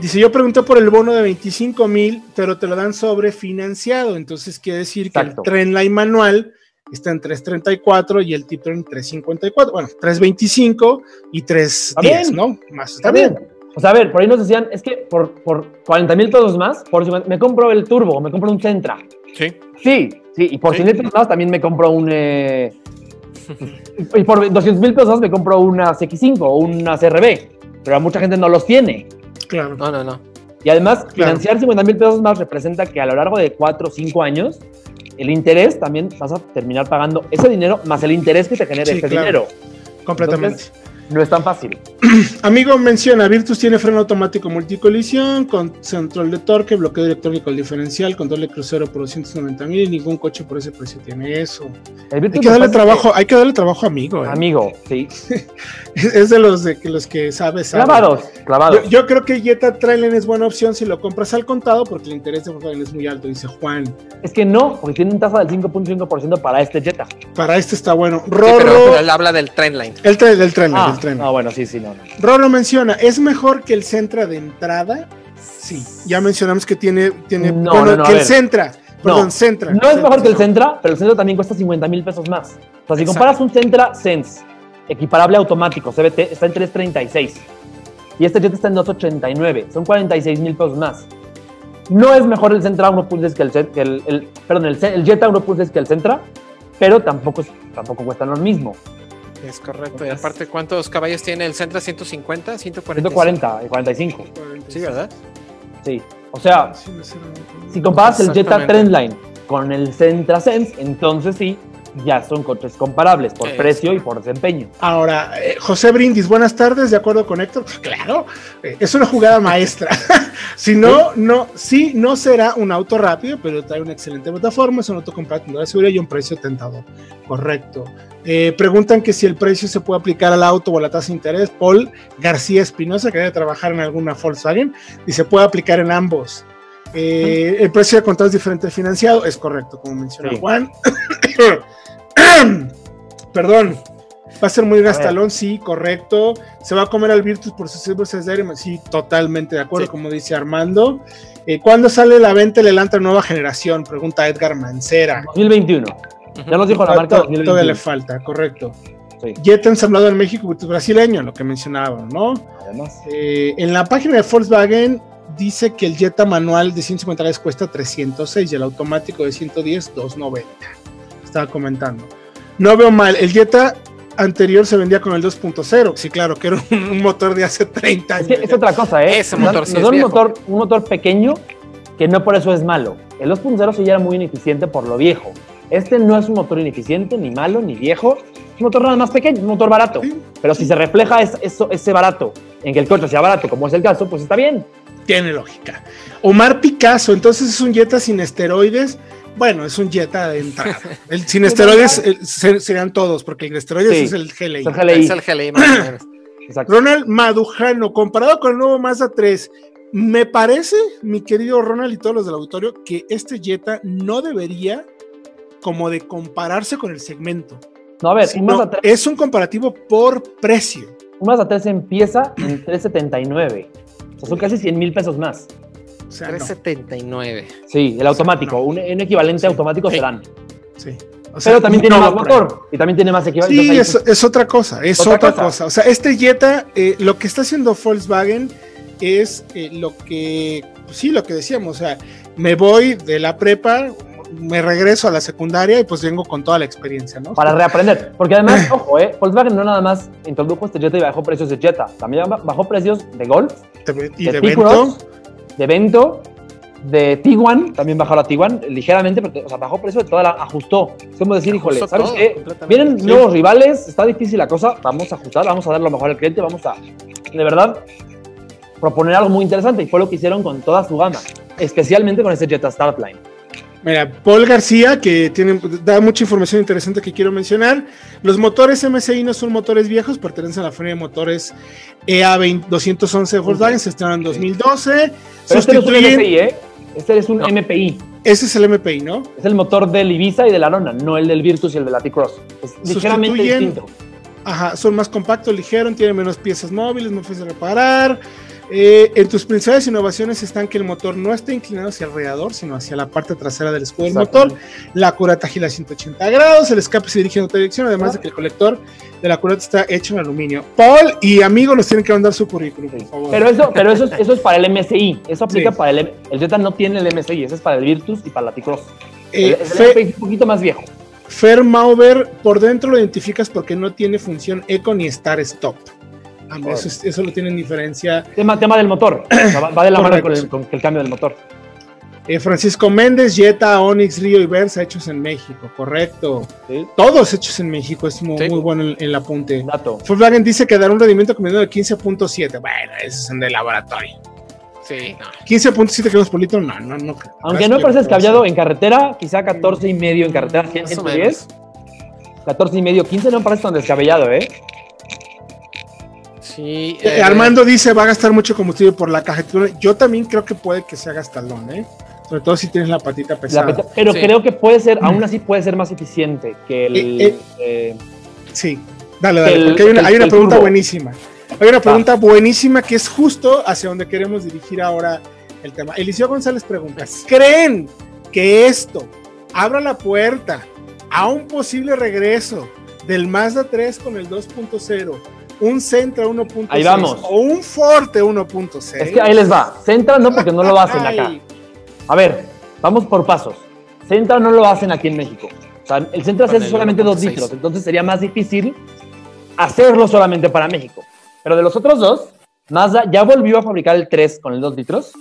Dice, yo pregunté por el bono de 25 mil, pero te lo dan sobrefinanciado. Entonces quiere decir Exacto. que el Trendline manual está en 334 y el Titro en 354. Bueno, 325 y 310, bien. ¿no? Más está bien. O sea, a ver, por ahí nos decían, es que por, por 40 mil pesos más, por 50 me compro el Turbo, me compro un Centra. Sí. Sí, sí, y por Sí. 100 mil pesos más también me compro un... eh, y por 200 mil pesos me compro una CX5 o una CRB, pero mucha gente no los tiene. Claro. No, no, no. Y además, financiar 50 mil pesos más representa que a lo largo de 4 o 5 años, el interés también vas a terminar pagando ese dinero más el interés que te genere Sí, ese claro. dinero. Completamente. Entonces, no es tan fácil. Amigo menciona, Virtus tiene freno automático multicolisión, con control de torque, bloqueo electrónico al diferencial, control de crucero por 290 mil y ningún coche por ese precio tiene eso. El Hay que darle trabajo, hay que darle trabajo amigo. que- ¿eh? Amigo, sí. Es de los de que los que sabes. sabe. Clavados, clavados. Yo, yo creo que Jetta Trailer es buena opción si lo compras al contado porque el interés de Volkswagen es muy alto, dice Juan. Es que no, porque tienen tasa del 5.5% para este Jetta. Para este está bueno. Sí, pero él habla del trendline. el tren del tren, Ah, del tren. no, bueno, sí, sí, no. Rorro menciona, ¿es mejor que el Centra de entrada? Sí, ya mencionamos que tiene, tiene No, bueno, no, no, que el. Centra, perdón, Centra. No es mejor que el Centra. Pero el Centra también cuesta 50 mil pesos más. O sea, si Exacto. comparas un Centra Sense, equiparable automático, CBT, está en 336. Y este Jetta está en 289. Son 46 mil pesos más. No es mejor el Centra 1 pulses que el, que el, el- perdón, el, el Jetta 1 pulses que el Centra, pero tampoco, tampoco cuestan lo mismo. Es correcto. Y aparte, ¿cuántos caballos tiene el Centra? ¿150? ¿140? 140 y 45. Sí, ¿verdad? Sí. O sea, Sí, Si comparas el Jetta. Trendline con el Centra Sense, entonces sí, ya son coches comparables por Es precio y por desempeño. Ahora, eh, José Brindis, buenas tardes, de acuerdo con Héctor. Claro, eh, es una jugada maestra. si no, no, sí, no será un auto rápido, pero trae una excelente plataforma, es un auto compacto de seguridad y un precio tentador. Correcto. Eh, preguntan que si el precio se puede aplicar al auto o a la tasa de interés. Paul García Espinosa, que debe trabajar en alguna Volkswagen, y se puede aplicar en ambos. Eh, el precio de contado es diferente financiado, es correcto, como menciona Sí. Juan. Perdón, va a ser muy gastalón, sí, correcto. Se va a comer al Virtus por sus bolsas de aire, sí, totalmente de acuerdo, Sí. como dice Armando. Eh, ¿Cuándo sale la venta el Elantra nueva generación? Pregunta Edgar Mancera. 2021. Ya nos dijo la marca to- Todavía le 2021. falta, correcto. Sí. Jetta ensamblado en México, pues, brasileño, lo que mencionaba, ¿no? Además. Eh, en la página de Volkswagen dice que el Jetta manual de 150 cuesta 306 y el automático de 110, 290. Estaba comentando. No veo mal. El Jetta anterior se vendía con el 2.0. Sí, claro, que era un, un motor de hace 30 Es, años. que es otra cosa, ¿eh? Ese Nos motor sí nos es un viejo. motor, un motor pequeño que no por eso es malo. El 2.0 sí ya era muy ineficiente por lo viejo. Este no es un motor ineficiente, ni malo, ni viejo. Es un motor nada más pequeño, un motor barato. Sí. Pero si se refleja es- eso, ese barato en que el coche sea barato, como es el caso, pues está bien. Tiene lógica. Omar Picasso, entonces es un Jetta sin esteroides. Bueno, es un Jetta de entrada. El sin esteroides eh, se- serían todos, porque el de esteroides Sí. es el GLI. Es el GLI. Es el GLI más o menos. Exacto. Ronald Madujano, comparado con el nuevo Mazda 3, me parece, mi querido Ronald y todos los del auditorio, que este Jetta no debería como de compararse con el segmento. No, a ver, un sino Mazda 3, es un comparativo por precio. un Mazda 3 empieza en 379. O sea, son casi 100 mil pesos más. O sea, no, 379. Sí, el automático, no. un, un equivalente Sí. automático Sí. serán. sí. O sea, Pero también tiene no más motor y también tiene más equivalente. Sí, es, es otra cosa, es Otra otra, cosa. cosa. O sea, este Jetta, eh, lo que está haciendo Volkswagen es eh, lo que, pues sí, lo que decíamos, o sea, me voy de la prepa, me regreso a la secundaria y pues vengo con toda la experiencia, ¿no? para reaprender. Porque además, ojo, eh, Volkswagen no nada más introdujo este Jetta y bajó precios de Jetta, también ba- bajó precios de Golf, y de de T-Cross, evento, de Vento, de Tiguan, también bajó la Tiguan ligeramente, o sea, bajó precio de toda la, ajustó. Es como decir, híjole, ¿sabes todo, qué? Vienen Sí. nuevos rivales, está difícil la cosa, vamos a ajustar, vamos a dar lo mejor al cliente, vamos a, de verdad, proponer algo muy interesante y fue lo que hicieron con toda su gama, especialmente con este Jetta Startline. Mira, Paul García, que tiene, da mucha información interesante que quiero mencionar. Los motores MSI no son motores viejos, pertenecen a la familia de motores E EA 211 de Volkswagen, se estrenaron en 2012. Pero este no es un MPI, ¿eh? Este es un No. MPI. ese es el MPI, ¿no? Es el motor del Ibiza y del Arona, no el del Virtus y el de la T-Cross. Es ligeramente Sustituyen- distinto. Ajá, son más compactos, ligeros, tienen menos piezas móviles, más fácil de reparar. Eh, en tus principales innovaciones están que el motor no está inclinado hacia el radiador, sino hacia la parte trasera del escudo del motor. La curata gira a 180 grados, el escape se dirige en otra dirección, además de que el colector de la curata está hecho en aluminio. Paul y amigo nos tienen que mandar su currículum, por favor. Pero eso, pero eso, es, eso es para el MSI. Eso aplica Sí. para el El Jetta no tiene el MSI, ese es para el Virtus y para la T-Cross. Eh, el, el es un poquito más viejo. Fer Mauber, por dentro lo identificas porque no tiene función eco ni start stop. Ah, Eso, es- eso lo tiene en diferencia Tema, tema del motor. O sea, va, va de la mano con el, con el cambio del motor. Eh, Francisco Méndez, Jetta, Onix, Río y Versa hechos en México, correcto. ¿sí? Todos hechos en México, es muy, Sí. muy bueno el, el apunte. Dato. Volkswagen dice que dará un rendimiento combinado de 15.7. Bueno, ese es en de laboratorio. Sí, no. 15.7 kilómetros por litro, no, no, no. Aunque no me parece descabellado en carretera, quizá 14 y medio en carretera, Más o 110. 14 y medio, 15 no me parece tan descabellado, ¿eh? Sí. Eh, eh, Armando dice va a gastar mucho combustible por la tiburones. Yo también creo que puede que sea gastalón, ¿eh? Sobre todo si tienes la patita La pesada. peta- pero Sí. creo que puede ser, aún así puede ser más eficiente que el. Eh, eh. eh, Sí, dale, dale, El- porque hay una, el- hay una el pregunta turbo. buenísima. Hay una pregunta buenísima que es justo hacia donde queremos dirigir ahora el tema. Eliseo González pregunta, ¿creen que esto abra la puerta a un posible regreso del Mazda 3 con el 2.0, un Sentra 1.6 Ahí vamos. o un Forte 1.6? es que ahí les va. Centra no, porque no lo hacen acá. A ver, vamos por pasos. Centra no lo hacen aquí en México. O sea, el Centra se hace solamente dos 1.6. litros, entonces sería más difícil hacerlo solamente para México. Pero de los otros dos, Mazda ya volvió a fabricar el 3 con el 2 litros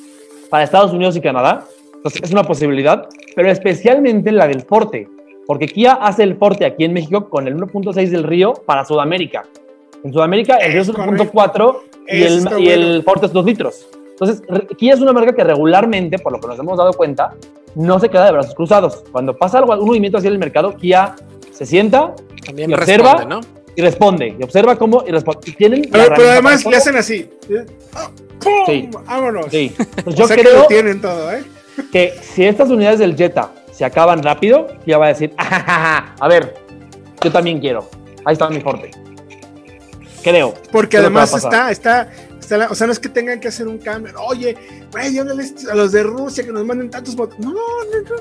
para Estados Unidos y Canadá. Entonces es una posibilidad, pero especialmente la del Forte, porque Kia hace el Forte aquí en México con el 1.6 del Río para Sudamérica. En Sudamérica el Río es Es 1.4 y, el, y el. Forte es 2 litros. Entonces, Kia es una marca que regularmente, por lo que nos hemos dado cuenta, no se queda de brazos cruzados. Cuando pasa algo, un movimiento hacia el mercado, Kia se sienta También y observa, responde, ¿no? y responde. Y observa cómo y responde. Y tienen Pero, pero además le hacen así. ¡Ah! ¡Pum! Sí. Vámonos. Sí. Pues O yo sea que creo lo tienen todo, ¿eh? que si estas unidades del Jetta se acaban rápido, Kia va a decir, "Ajajaja, a ver, yo también quiero. Ahí está mi Forte. Creo. Porque Creo además está, está, está la- o sea, no es que tengan que hacer un cambio. Oye, güey, a los de Rusia que nos manden tantos votos. No, no, no.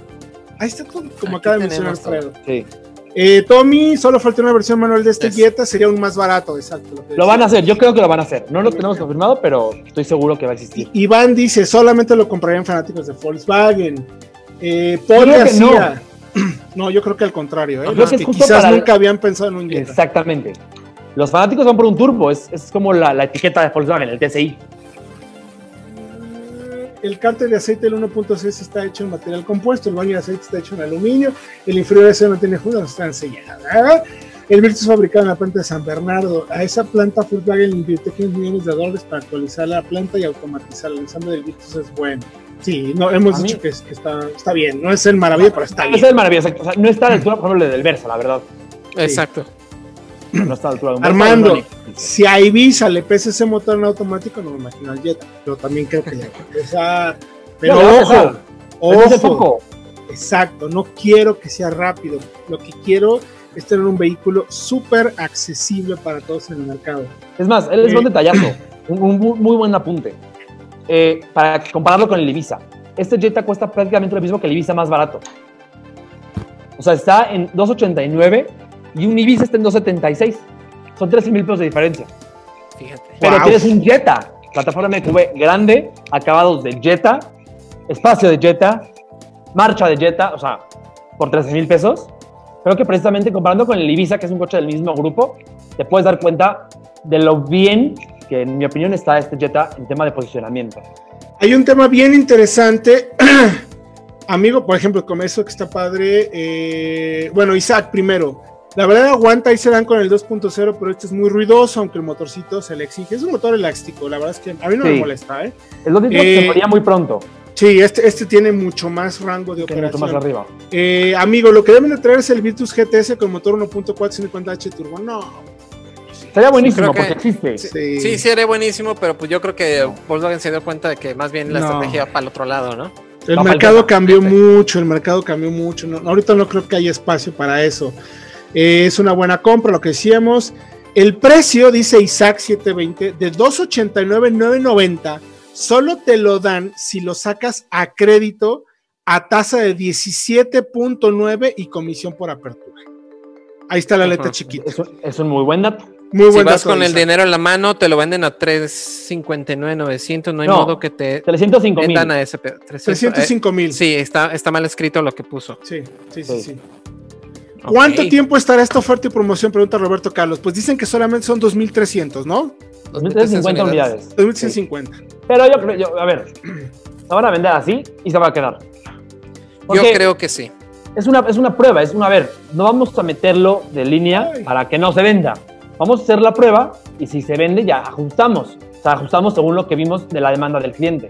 Ahí está todo, como Aquí acaba de mencionar. Alfredo. Sí. Eh, Tommy, solo falta una versión manual de este Es. Jetta, sería un más barato, exacto. que Lo van a hacer, yo creo que lo van a hacer. No lo tenemos confirmado, pero estoy seguro que va a existir. Iván dice, solamente lo comprarían fanáticos de Volkswagen. Eh, Paul Yo creo que García. No. yo creo que al contrario, ¿eh? Yo creo Los que que quizás para- nunca habían pensado en un Jetta. Exactamente. Los fanáticos van por un turbo, es, es como la, la etiqueta de Volkswagen, el TSI. El cárter de aceite del 1.6 está hecho en material compuesto, el baño de aceite está hecho en aluminio, el inferior ese no tiene juntas, están selladas. El Virtus fabricado en la planta de San Bernardo. A esa planta Volkswagen le invirtió 15 millones de dólares para actualizar la planta y automatizar. El ensamble del Virtus es bueno. Sí, no, hemos A dicho mí- que, es- que está, está bien. No es el maravilla, pero está bien. es maravilloso. O sea, no está a la altura, por ejemplo, del Versa, la verdad. Exacto. No está a la altura de un Armando. Si a Ibiza le pesa ese motor en automático, no me imagino al Jetta. Pero también creo que ya va a empezar. Pero No, ojo, ojo. poco. Exacto, no quiero que sea rápido. Lo que quiero es tener un vehículo súper accesible para todos en el mercado. Es más, él es Sí. un detallazo. Un, un muy, muy buen apunte. Eh, para compararlo con el Ibiza. Este Jetta cuesta prácticamente lo mismo que el Ibiza más barato. O sea, está en 2.89 y un Ibiza está en 2.76. Son 13 mil pesos de diferencia. Fíjate. Pero Wow. tienes un Jetta, plataforma MQB grande, acabados de Jetta, espacio de Jetta, marcha de Jetta, o sea, por 13 mil pesos. Creo que precisamente comparando con el Ibiza, que es un coche del mismo grupo, te puedes dar cuenta de lo bien que, en mi opinión, está este Jetta en tema de posicionamiento. Hay un tema bien interesante. Amigo, por ejemplo, con eso que está padre. eh, bueno, Isaac primero. La verdad aguanta, ahí se dan con el 2.0, pero este es muy ruidoso, aunque el motorcito se le exige. Es un motor elástico, la verdad es que a mí no me molesta, ¿eh? El 2.5 Eh, se moría muy pronto, Sí, este, este tiene mucho más rango de que mucho más operación. arriba. Eh, amigo, lo que deben de traer es el Virtus GTS con motor 1.4 150H turbo. No. Sería buenísimo porque existe. Sí. Sí, era buenísimo, pero pues yo creo que Volkswagen se dio cuenta de que más bien la No. estrategia va para el otro lado, ¿no? El No, mercado cambió mucho, el mercado cambió mucho. No, ahorita no creo que haya espacio para eso. Eh, es una buena compra, lo que decíamos. El precio, dice Isaac 720, de 289,990, solo te lo dan si lo sacas a crédito a tasa de 17.9 y comisión por apertura. Ahí está la letra Ajá. chiquita. Es un, es un muy buen dato. Muy Si buen vas dato, con el dinero en la mano, te lo venden a 359,900. No hay No. modo que te 305 mil. vendan a ese. pe- 300, 305 mil. eh, sí, está, está mal escrito lo que puso. Sí, sí, sí, Sí. sí. ¿Cuánto tiempo estará esta oferta y promoción? Pregunta Roberto Carlos. Pues dicen que solamente son 2.300, ¿no? 2.350 unidades. 2.150. Pero yo creo, yo- a ver, se van a vender así y se va a quedar. Yo creo que sí. es una, es una prueba, es una, a ver, no vamos a meterlo de línea Ay. para que no se venda. Vamos a hacer la prueba y si se vende ya ajustamos. O sea, ajustamos según lo que vimos de la demanda del cliente.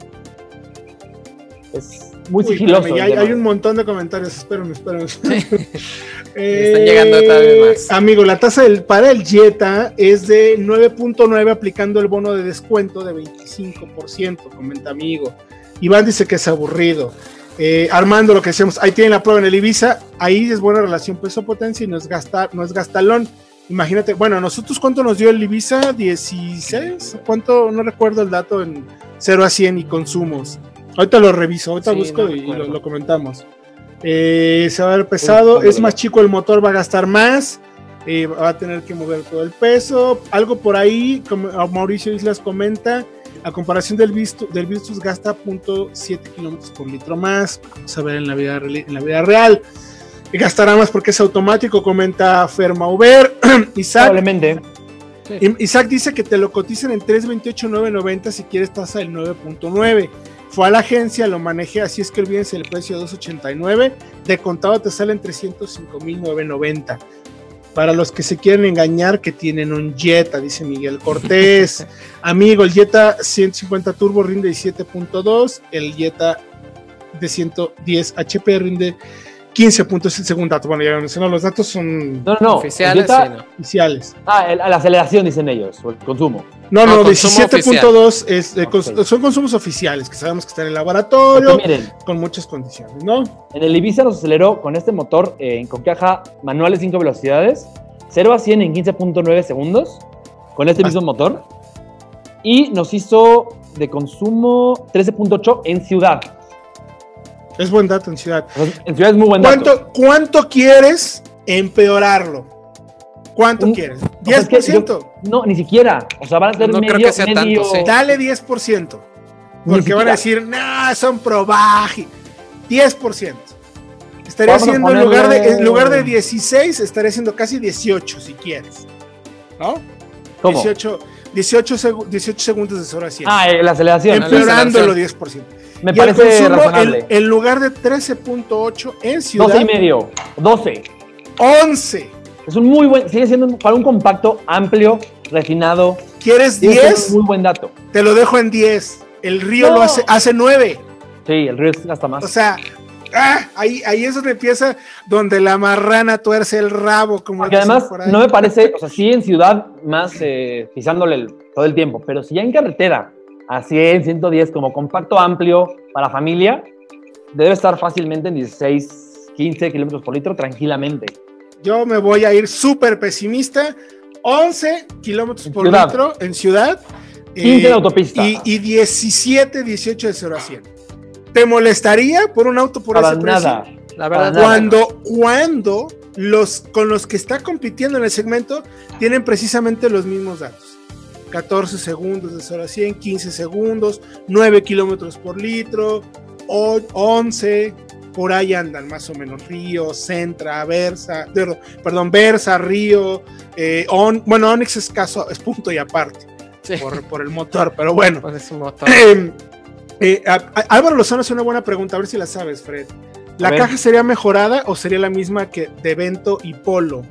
Es muy Uy, sigiloso. espérame, hay, un montón de comentarios. Espérame, espérame. Están llegando cada vez más. Amigo, la tasa del, para el Jetta es de 9.9 aplicando el bono de descuento de 25%, comenta amigo. Iván dice que es aburrido. Eh, Armando, lo que decíamos, ahí tienen la prueba en el Ibiza, ahí es buena relación peso-potencia y no es, gastar, no es gastalón. Imagínate, bueno, ¿a nosotros cuánto nos dio el Ibiza? ¿16? ¿Cuánto? No recuerdo el dato en 0 a 100 y consumos. Ahorita lo reviso, ahorita Sí, busco no y lo, lo comentamos. Eh, se va a ver pesado, ¿cuándo es más chico el motor, va a gastar más, eh, va a tener que mover todo el peso. Algo por ahí, como Mauricio Islas comenta, a comparación del Virtus, del Virtus gasta 0.7 kilómetros por litro más. Vamos a ver en la vida, real- en la vida real. Y gastará más porque es automático, comenta Ferma Uber. Isaac, Probablemente. Isaac dice que te lo cotizan en 328,990 si quieres tasa del 9.9. Fue a la agencia, lo manejé, así es que olvídense el precio de 289. De contado te salen 305,990. Para los que se quieren engañar, que tienen un Jetta, dice Miguel Cortés. Amigo, el Jetta 150 Turbo rinde 17.2. El Jetta de 110 HP rinde 15.6 según dato. Bueno, ya mencionó, los datos son No, no, no. Oficiales, sí, no. oficiales. Ah, el- la aceleración dicen ellos, o el consumo. No, No, no, consumo 17.2 es, eh, cons- Ok. son consumos oficiales, que sabemos que están en el laboratorio, miren, con muchas condiciones, ¿no? en el Ibiza nos aceleró con este motor eh, con caja manual de 5 velocidades, 0 a 100 en 15.9 segundos, con este Ah. mismo motor. Y nos hizo de consumo 13.8 en ciudad. Es buen dato en ciudad. En ciudad es muy buen dato. ¿Cuánto, ¿Cuánto quieres empeorarlo. ¿Cuánto Un- quieres? O sea, es que 10%. No, ni siquiera. O sea, van a ser No medio, creo que sea tanto, medio- sí. Dale 10%. Ni Porque van a decir, no, son probaji. 10%. Estaría Vamos siendo en lugar, de, ponerle- en lugar de 16, estaría siendo casi 18 si quieres. ¿No? ¿Cómo? 18, 18, segu- 18 segundos de 0 a 100. Ah, eh, la aceleración. Em- Empeorándolo 10%. Me y el parece consumo, razonable. en, en lugar de 13.8 en ciudad, 12 y medio. 12. 11. Es un muy buen, sigue siendo para un compacto amplio, refinado. ¿Quieres sigue siendo 10? un muy buen dato. Te lo dejo en 10. El río No. lo hace, hace 9. Sí, el río es hasta más. O sea, ah, ahí, ahí es donde empieza, donde la marrana tuerce el rabo, como Porque además por ahí. no me parece, o sea, sí en ciudad más eh, pisándole el- todo el tiempo, pero si ya en carretera a 100, 110 como compacto amplio para familia, debe estar fácilmente en 16, 15 kilómetros por litro tranquilamente. Yo me voy a ir súper pesimista. 11 kilómetros En por ciudad. litro en ciudad. 15 eh, en autopista. Y, y 17, 18 de 0 a 100. ¿Te molestaría por un auto por Para ese precio? nada. La verdad, nada. Cuando, cuando los con los que está compitiendo en el segmento tienen precisamente los mismos datos. 14 segundos de 0 a 100, 15 segundos, 9 kilómetros por litro, o- 11, por ahí andan más o menos. Río, Centra, Versa, perdón, Versa, Río, eh, On- bueno, Onix es caso, es punto y aparte sí, por, por el motor, pero bueno. motor. Eh, eh, a- a- Álvaro Lozano hace una buena pregunta, a ver si la sabes, Fred. ¿La caja sería mejorada o sería la misma que de Vento y Polo?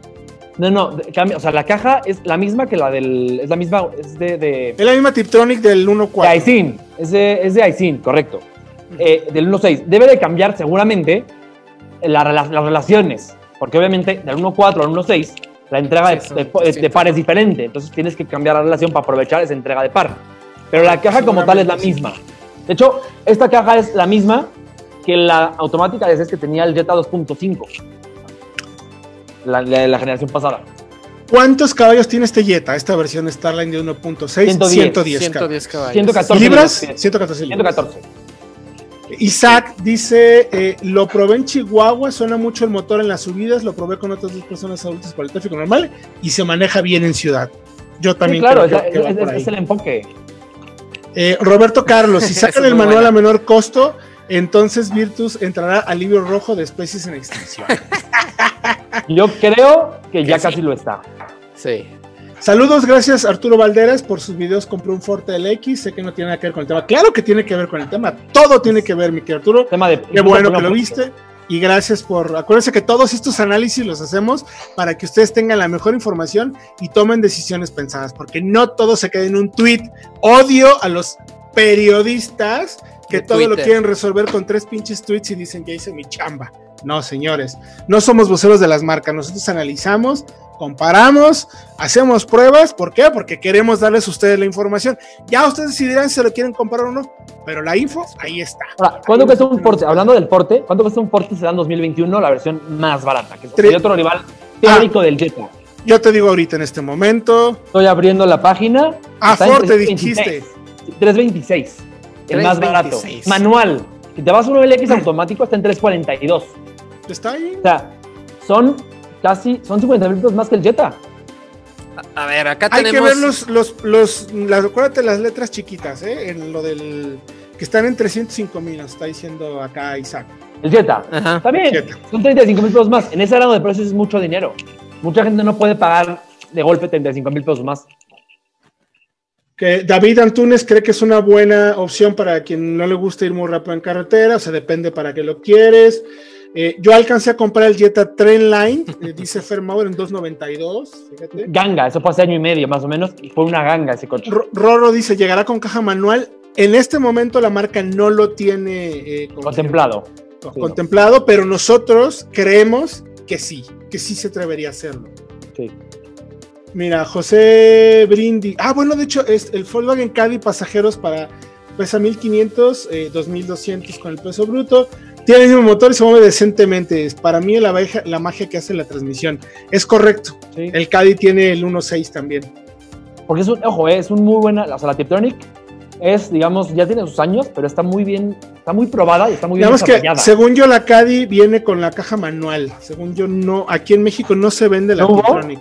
No, no, de- cambia, o sea, la caja es la misma que la del, es la misma, es de, de, Es la misma Tiptronic del de 1.4. Aisin, es de, es de Aisin, correcto. Eh, del 1.6. Debe de cambiar seguramente la rela- las relaciones, porque obviamente del 1.4 al 1.6 la entrega Sí, de, de- de par es diferente, entonces tienes que cambiar la relación para aprovechar esa entrega de par. Pero la caja como tal es la misma. De hecho, esta caja es la misma que la automática de que tenía el Jetta 2.5, la, la, la generación pasada. ¿Cuántos caballos tiene este Jetta, esta versión Starline de 1.6? 110, 110 caballos. 110 caballos. 114 ¿Libras? libras. 114 libras. 114. Isaac dice, eh, lo probé en Chihuahua, suena mucho el motor en las subidas, lo probé con otras dos personas adultas por el tráfico normal y se maneja bien en ciudad. Yo Sí, también claro, creo es, que- que va es- por es- ahí. es el enfoque. Eh, Roberto Carlos, si sacan el manual a menor costo, entonces Virtus entrará al libro rojo de especies en extinción. Yo creo que ya Que sí. casi lo está. Sí. Saludos, gracias Arturo Valderas por sus videos. Compré un Forte LX, sé que no tiene nada que ver con el tema. Claro que tiene que ver con el tema, todo tiene que ver, mi querido Arturo. Tema de, Qué bueno que lo viste. Y gracias por. Acuérdense que todos estos análisis los hacemos para que ustedes tengan la mejor información y tomen decisiones pensadas, porque no todo se queda en un tweet. Odio a los periodistas que De todo lo quieren resolver con tres pinches tweets y dicen ya hice mi chamba. No, señores, no somos voceros de las marcas. Nosotros analizamos, comparamos, hacemos pruebas. ¿Por qué? Porque queremos darles a ustedes la información. Ya ustedes decidirán si se lo quieren comprar o no, pero la info ahí está. Ahora, ¿cuánto cuesta un Forte? Hablando del Forte, ¿cuánto cuesta un Forte Sedan 2021, la versión más barata? Que es otro rival teórico del Jetta. Yo te digo ahorita en este momento. Estoy abriendo la página. Ah, está en Forte 326. dijiste. 326. El más barato. 326. Manual. Si te vas a un LX automático, está en 342. ¿Está ahí? O sea, son casi, son 50 mil pesos más que el Jetta. A, a ver, acá Hay tenemos. que ver los, los, los, las, acuérdate las letras chiquitas, ¿eh? En lo del, que están en 305 mil, nos está diciendo acá Isaac. El Jetta. Ajá. Está bien, Jetta. son 35 mil pesos más. En ese rango de precios es mucho dinero. Mucha gente no puede pagar de golpe 35 mil pesos más. Que David Antunes cree que es una buena opción para quien no le gusta ir muy rápido en carretera, o sea, depende para qué lo quieres. Eh, yo alcancé a comprar el Jetta Trendline, eh, dice Fermauer en 292, fíjate. Ganga, eso fue hace año y medio más o menos. y Fue una ganga ese coche. Ro- Roro dice, llegará con caja manual. En este momento la marca no lo tiene eh, Contemplado. Sí, contemplado, pero nosotros creemos que sí, que sí se atrevería a hacerlo. Mira, José Brindi. Ah, bueno, de hecho, es el Volkswagen Caddy pasajeros para pesa 1500, eh, 2200 con el peso bruto. Tiene el mismo motor y se mueve decentemente. Es para mí la, magia- la magia que hace la transmisión. Es correcto. Sí. El Caddy tiene el 1.6 también. Porque es un, ojo, eh, es un muy buena, o sea, la Tiptronic es, digamos, ya tiene sus años, pero está muy bien Está muy probada y está muy bien Digamos que, desarrollada. según yo, la Caddy viene con la caja manual. Según yo, no. Aquí en México no se vende la ¿No? Tiptronic.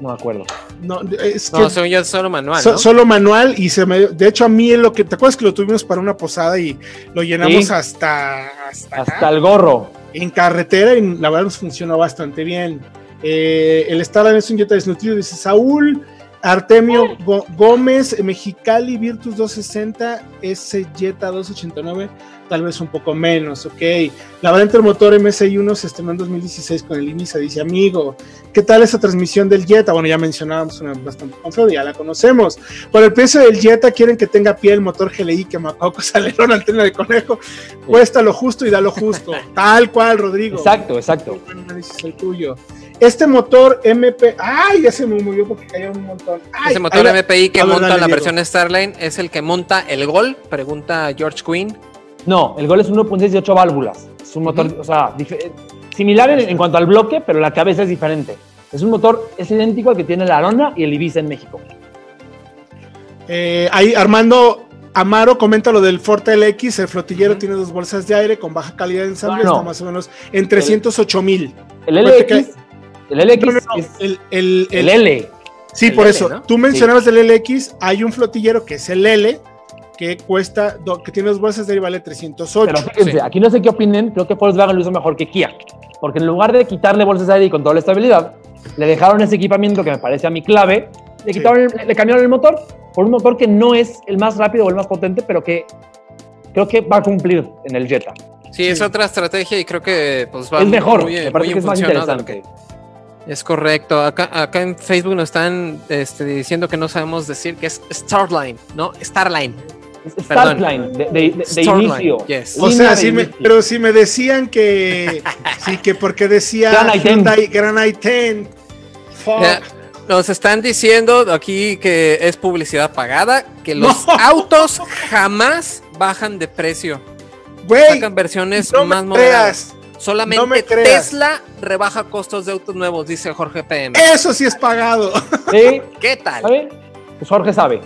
No me acuerdo. No, es que No, según yo es solo manual. so- ¿no? solo manual y se me. De hecho, a mí es lo que. ¿Te acuerdas que lo tuvimos para una posada y lo llenamos Sí. hasta. Hasta, acá? Hasta el gorro. en carretera y la verdad nos funcionó bastante bien. Eh, el Starline es un Jetta desnutrido, dice Saúl. Artemio Gómez, Mexicali Virtus 260, ese Jetta 289, tal vez un poco menos, ok. La variante del motor MSI1 se estrenó en 2016 con el Ibiza, dice amigo. ¿Qué tal esa transmisión del Jetta? Bueno, ya mencionábamos una bastante confiable, ya la conocemos. Por el precio del Jetta quieren que tenga pie el motor GLI, que Macaco, alerón, antena de conejo. Cuesta lo justo y da lo justo. Tal cual, Rodrigo. Exacto, exacto. Análisis el tuyo. Este motor MP. ¡Ay! Ya se me murió porque cayó un montón. ¡Ay! Ese motor. MPI que monta dale, la Diego. versión Starline es el que monta el Gol, pregunta George Quinn. No, el gol es 1.6 de 8 válvulas. Es un motor, o sea, dif- similar en, en cuanto al bloque, pero la cabeza es diferente. Es un motor, es idéntico al que tiene la Arona y el Ibiza en México. Eh, ahí Armando Amaro comenta lo del Forte LX. El flotillero tiene dos bolsas de aire con baja calidad de ensamble. No, no. Está más o menos en 308 mil. El Acuérdate LX, el LX No, es El, el- el, el- L. sí, el por L, eso. Tú mencionabas del LX. Hay un flotillero que es el L. Que cuesta, do- que tiene dos bolsas de aire y vale 308. Pero fíjense, Sí. aquí no sé qué opinen, creo que Volkswagen lo hizo mejor que Kia. Porque en lugar de quitarle bolsas de aire y control de estabilidad, le dejaron ese equipamiento que me parece a mí clave, le, Sí. quitaron el- le cambiaron el motor por un motor que no es el más rápido o el más potente, pero que creo que va a cumplir en el Jetta. Sí, es otra estrategia y creo que pues va es mejor, muy, me parece que es más interesante. Es correcto. Acá, acá en Facebook nos están este, diciendo que no sabemos decir que es Starline, ¿no? Starline. Starline, de, inicio. yes. O sea, sí me- inicio. pero si me decían que sí, que porque decía Gran i10. Hyundai Gran i10. Fuck. Nos están diciendo aquí que es publicidad pagada, que los No. autos jamás bajan de precio. Sacan versiones no más me moderadas. creas. Solamente no me creas. Tesla rebaja costos de autos nuevos, dice Jorge PM. Eso sí es pagado. Sí, ¿Qué tal? ¿sabe? Pues Jorge sabe.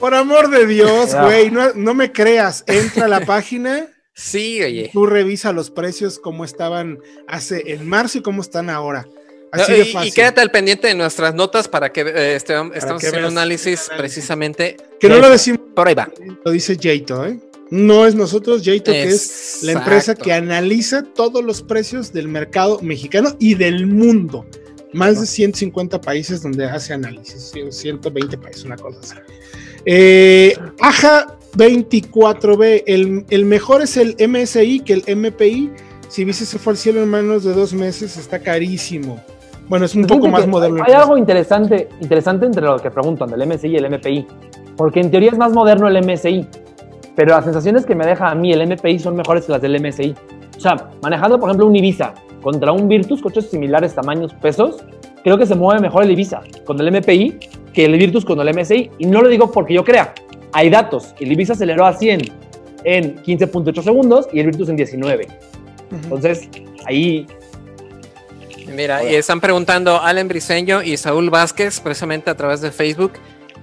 Por amor de Dios, güey, no, no me creas. Entra a la página, Sí, oye. tú revisa los precios como estaban hace en marzo y cómo están ahora. Así No, de y, fácil. y quédate al pendiente de nuestras notas para que eh, este- estemos que haciendo un análisis precisamente. que no lo decimos, Por ahí va. lo dice Jaito, ¿eh? No es nosotros, Jaito, que es la empresa que analiza todos los precios del mercado mexicano y del mundo. Más de 150 países donde hace análisis, 120 países, una cosa así. Eh, Aja 24B, el, el mejor es el MSI que el MPI. Si viste se fue al cielo en menos de dos meses, está carísimo. Bueno, es un Fíjate poco más moderno. Hay algo interesante, interesante entre lo que preguntan del MSI y el MPI, porque en teoría es más moderno el MSI, pero las sensaciones que me deja a mí el MPI son mejores que las del MSI. O sea, manejando por ejemplo un Ibiza contra un Virtus, coches similares tamaños, pesos, creo que se mueve mejor el Ibiza con el MPI que el Virtus con el MSI, y no lo digo porque yo crea, hay datos, el Ibiza aceleró a 100 en 15.8 segundos y el Virtus en 19. Ujú. Entonces, ahí Mira, Hola. y están preguntando Alan Briseño y Saúl Vázquez, precisamente a través de Facebook,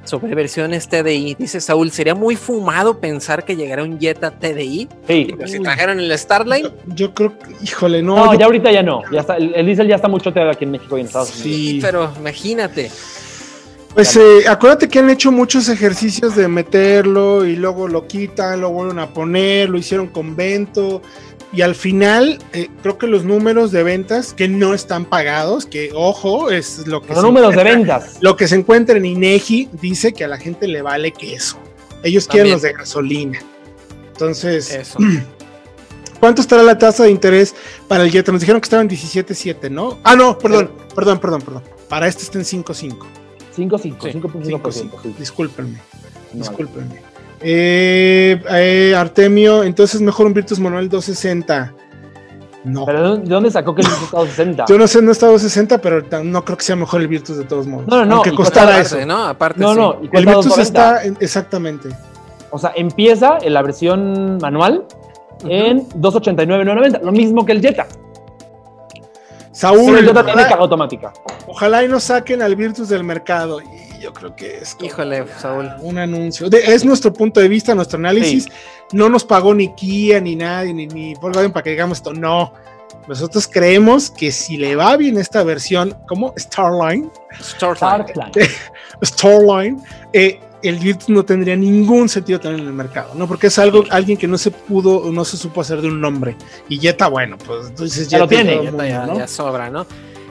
sobre versiones TDI. Dice Saúl, ¿sería muy fumado pensar que llegará un Jetta TDI? sí. Pero si trajeron el Starline, Yo, yo creo que, híjole, no. No, yo- ya ahorita ya no. Ya está, el, el diésel ya está mucho aquí en México y en Estados Unidos. Sí. pero imagínate. Pues eh, acuérdate que han hecho muchos ejercicios de meterlo y luego lo quitan, lo vuelven a poner, lo hicieron con vento y al final eh, creo que los números de ventas que no están pagados, que ojo, es lo que Los se números de encuentra- ventas. Lo que se encuentra en INEGI dice que a la gente le vale queso. Ellos quieren También. los de gasolina. Entonces, Eso. ¿cuánto estará la tasa de interés para el Jetta? Nos dijeron que estaba en 17.7, ¿no? Ah, no, perdón, perdón, perdón, perdón. Para este está en 5.5. 5.5, Sí, 5.5%. sí. Discúlpenme. No, Discúlpenme. Eh, eh, Artemio, entonces mejor un Virtus Manual 260. No. Pero ¿de dónde- ¿de dónde sacó que el Virtus estaba 60? Yo no sé, no está 260, pero no creo que sea mejor el Virtus de todos modos. No, no, no, Aunque costara Aparte, eso. ¿no? Aparte, No, sí. no, y El Virtus 290. está en- exactamente. O sea, empieza en la versión manual en 289.990, lo mismo que el Jetta. Saúl, el Jetta tiene ojalá, carga automática. ojalá y no saquen al Virtus del mercado. Y yo creo que es. Híjole, ya Saúl. Un anuncio. De- es nuestro punto de vista, nuestro análisis. No nos pagó ni Kia, ni nadie, ni, ni Volkswagen para que digamos esto. No. Nosotros creemos que si le va bien esta versión, como Starline, Starline. Starline. Starline, eh, el Virtus no tendría ningún sentido tener en el mercado, ¿no? Porque es algo, alguien que no se pudo o no se supo hacer de un nombre. Y Jetta, bueno, pues entonces Ya lo tiene, Ya, el está, mundo, ya- ¿no? ya sobra, ¿no?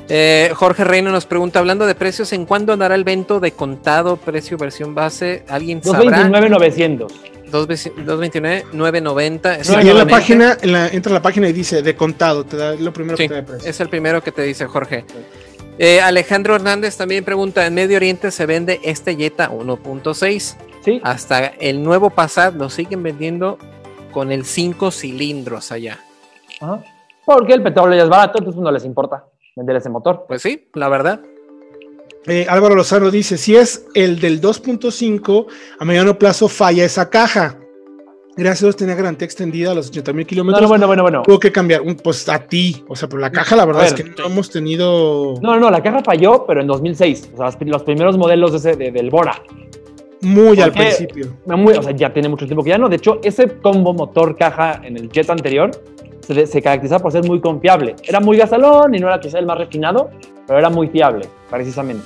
Eh, Jorge Reino nos pregunta, hablando de precios, ¿en cuándo andará el vento de contado, precio, versión base? ¿Alguien sabrá? 229,900. 229, 990. Sí, y en la página, en la- entra a la página y dice de contado, te da lo primero Sí, que te da de precio. es el primero que te dice Jorge. Eh, Alejandro Hernández también pregunta, ¿en Medio Oriente se vende este Jetta 1.6? Sí. Hasta el nuevo Passat lo siguen vendiendo con el 5 cilindros allá. Ajá. Porque el petróleo ya es barato, entonces no les importa vender ese motor. Pues sí, la verdad. Eh, Álvaro Lozano dice, si es el del 2.5, a mediano plazo falla esa caja. Gracias a Dios tenía garantía extendida a los 80 mil kilómetros. no, bueno, bueno, bueno. Tuvo que cambiar, un- pues a ti, o sea, pero la caja la verdad es que no hemos tenido No, no, no, la caja falló, pero en 2006. O sea, los, primeros modelos de ese- de- del Bora. muy al principio. Muy- o sea, ya tiene mucho tiempo que ya no. De hecho, ese combo motor-caja en el Jet anterior se, se caracterizaba por ser muy confiable. Era muy gasalón y no era quizá el más refinado, pero era muy fiable, precisamente.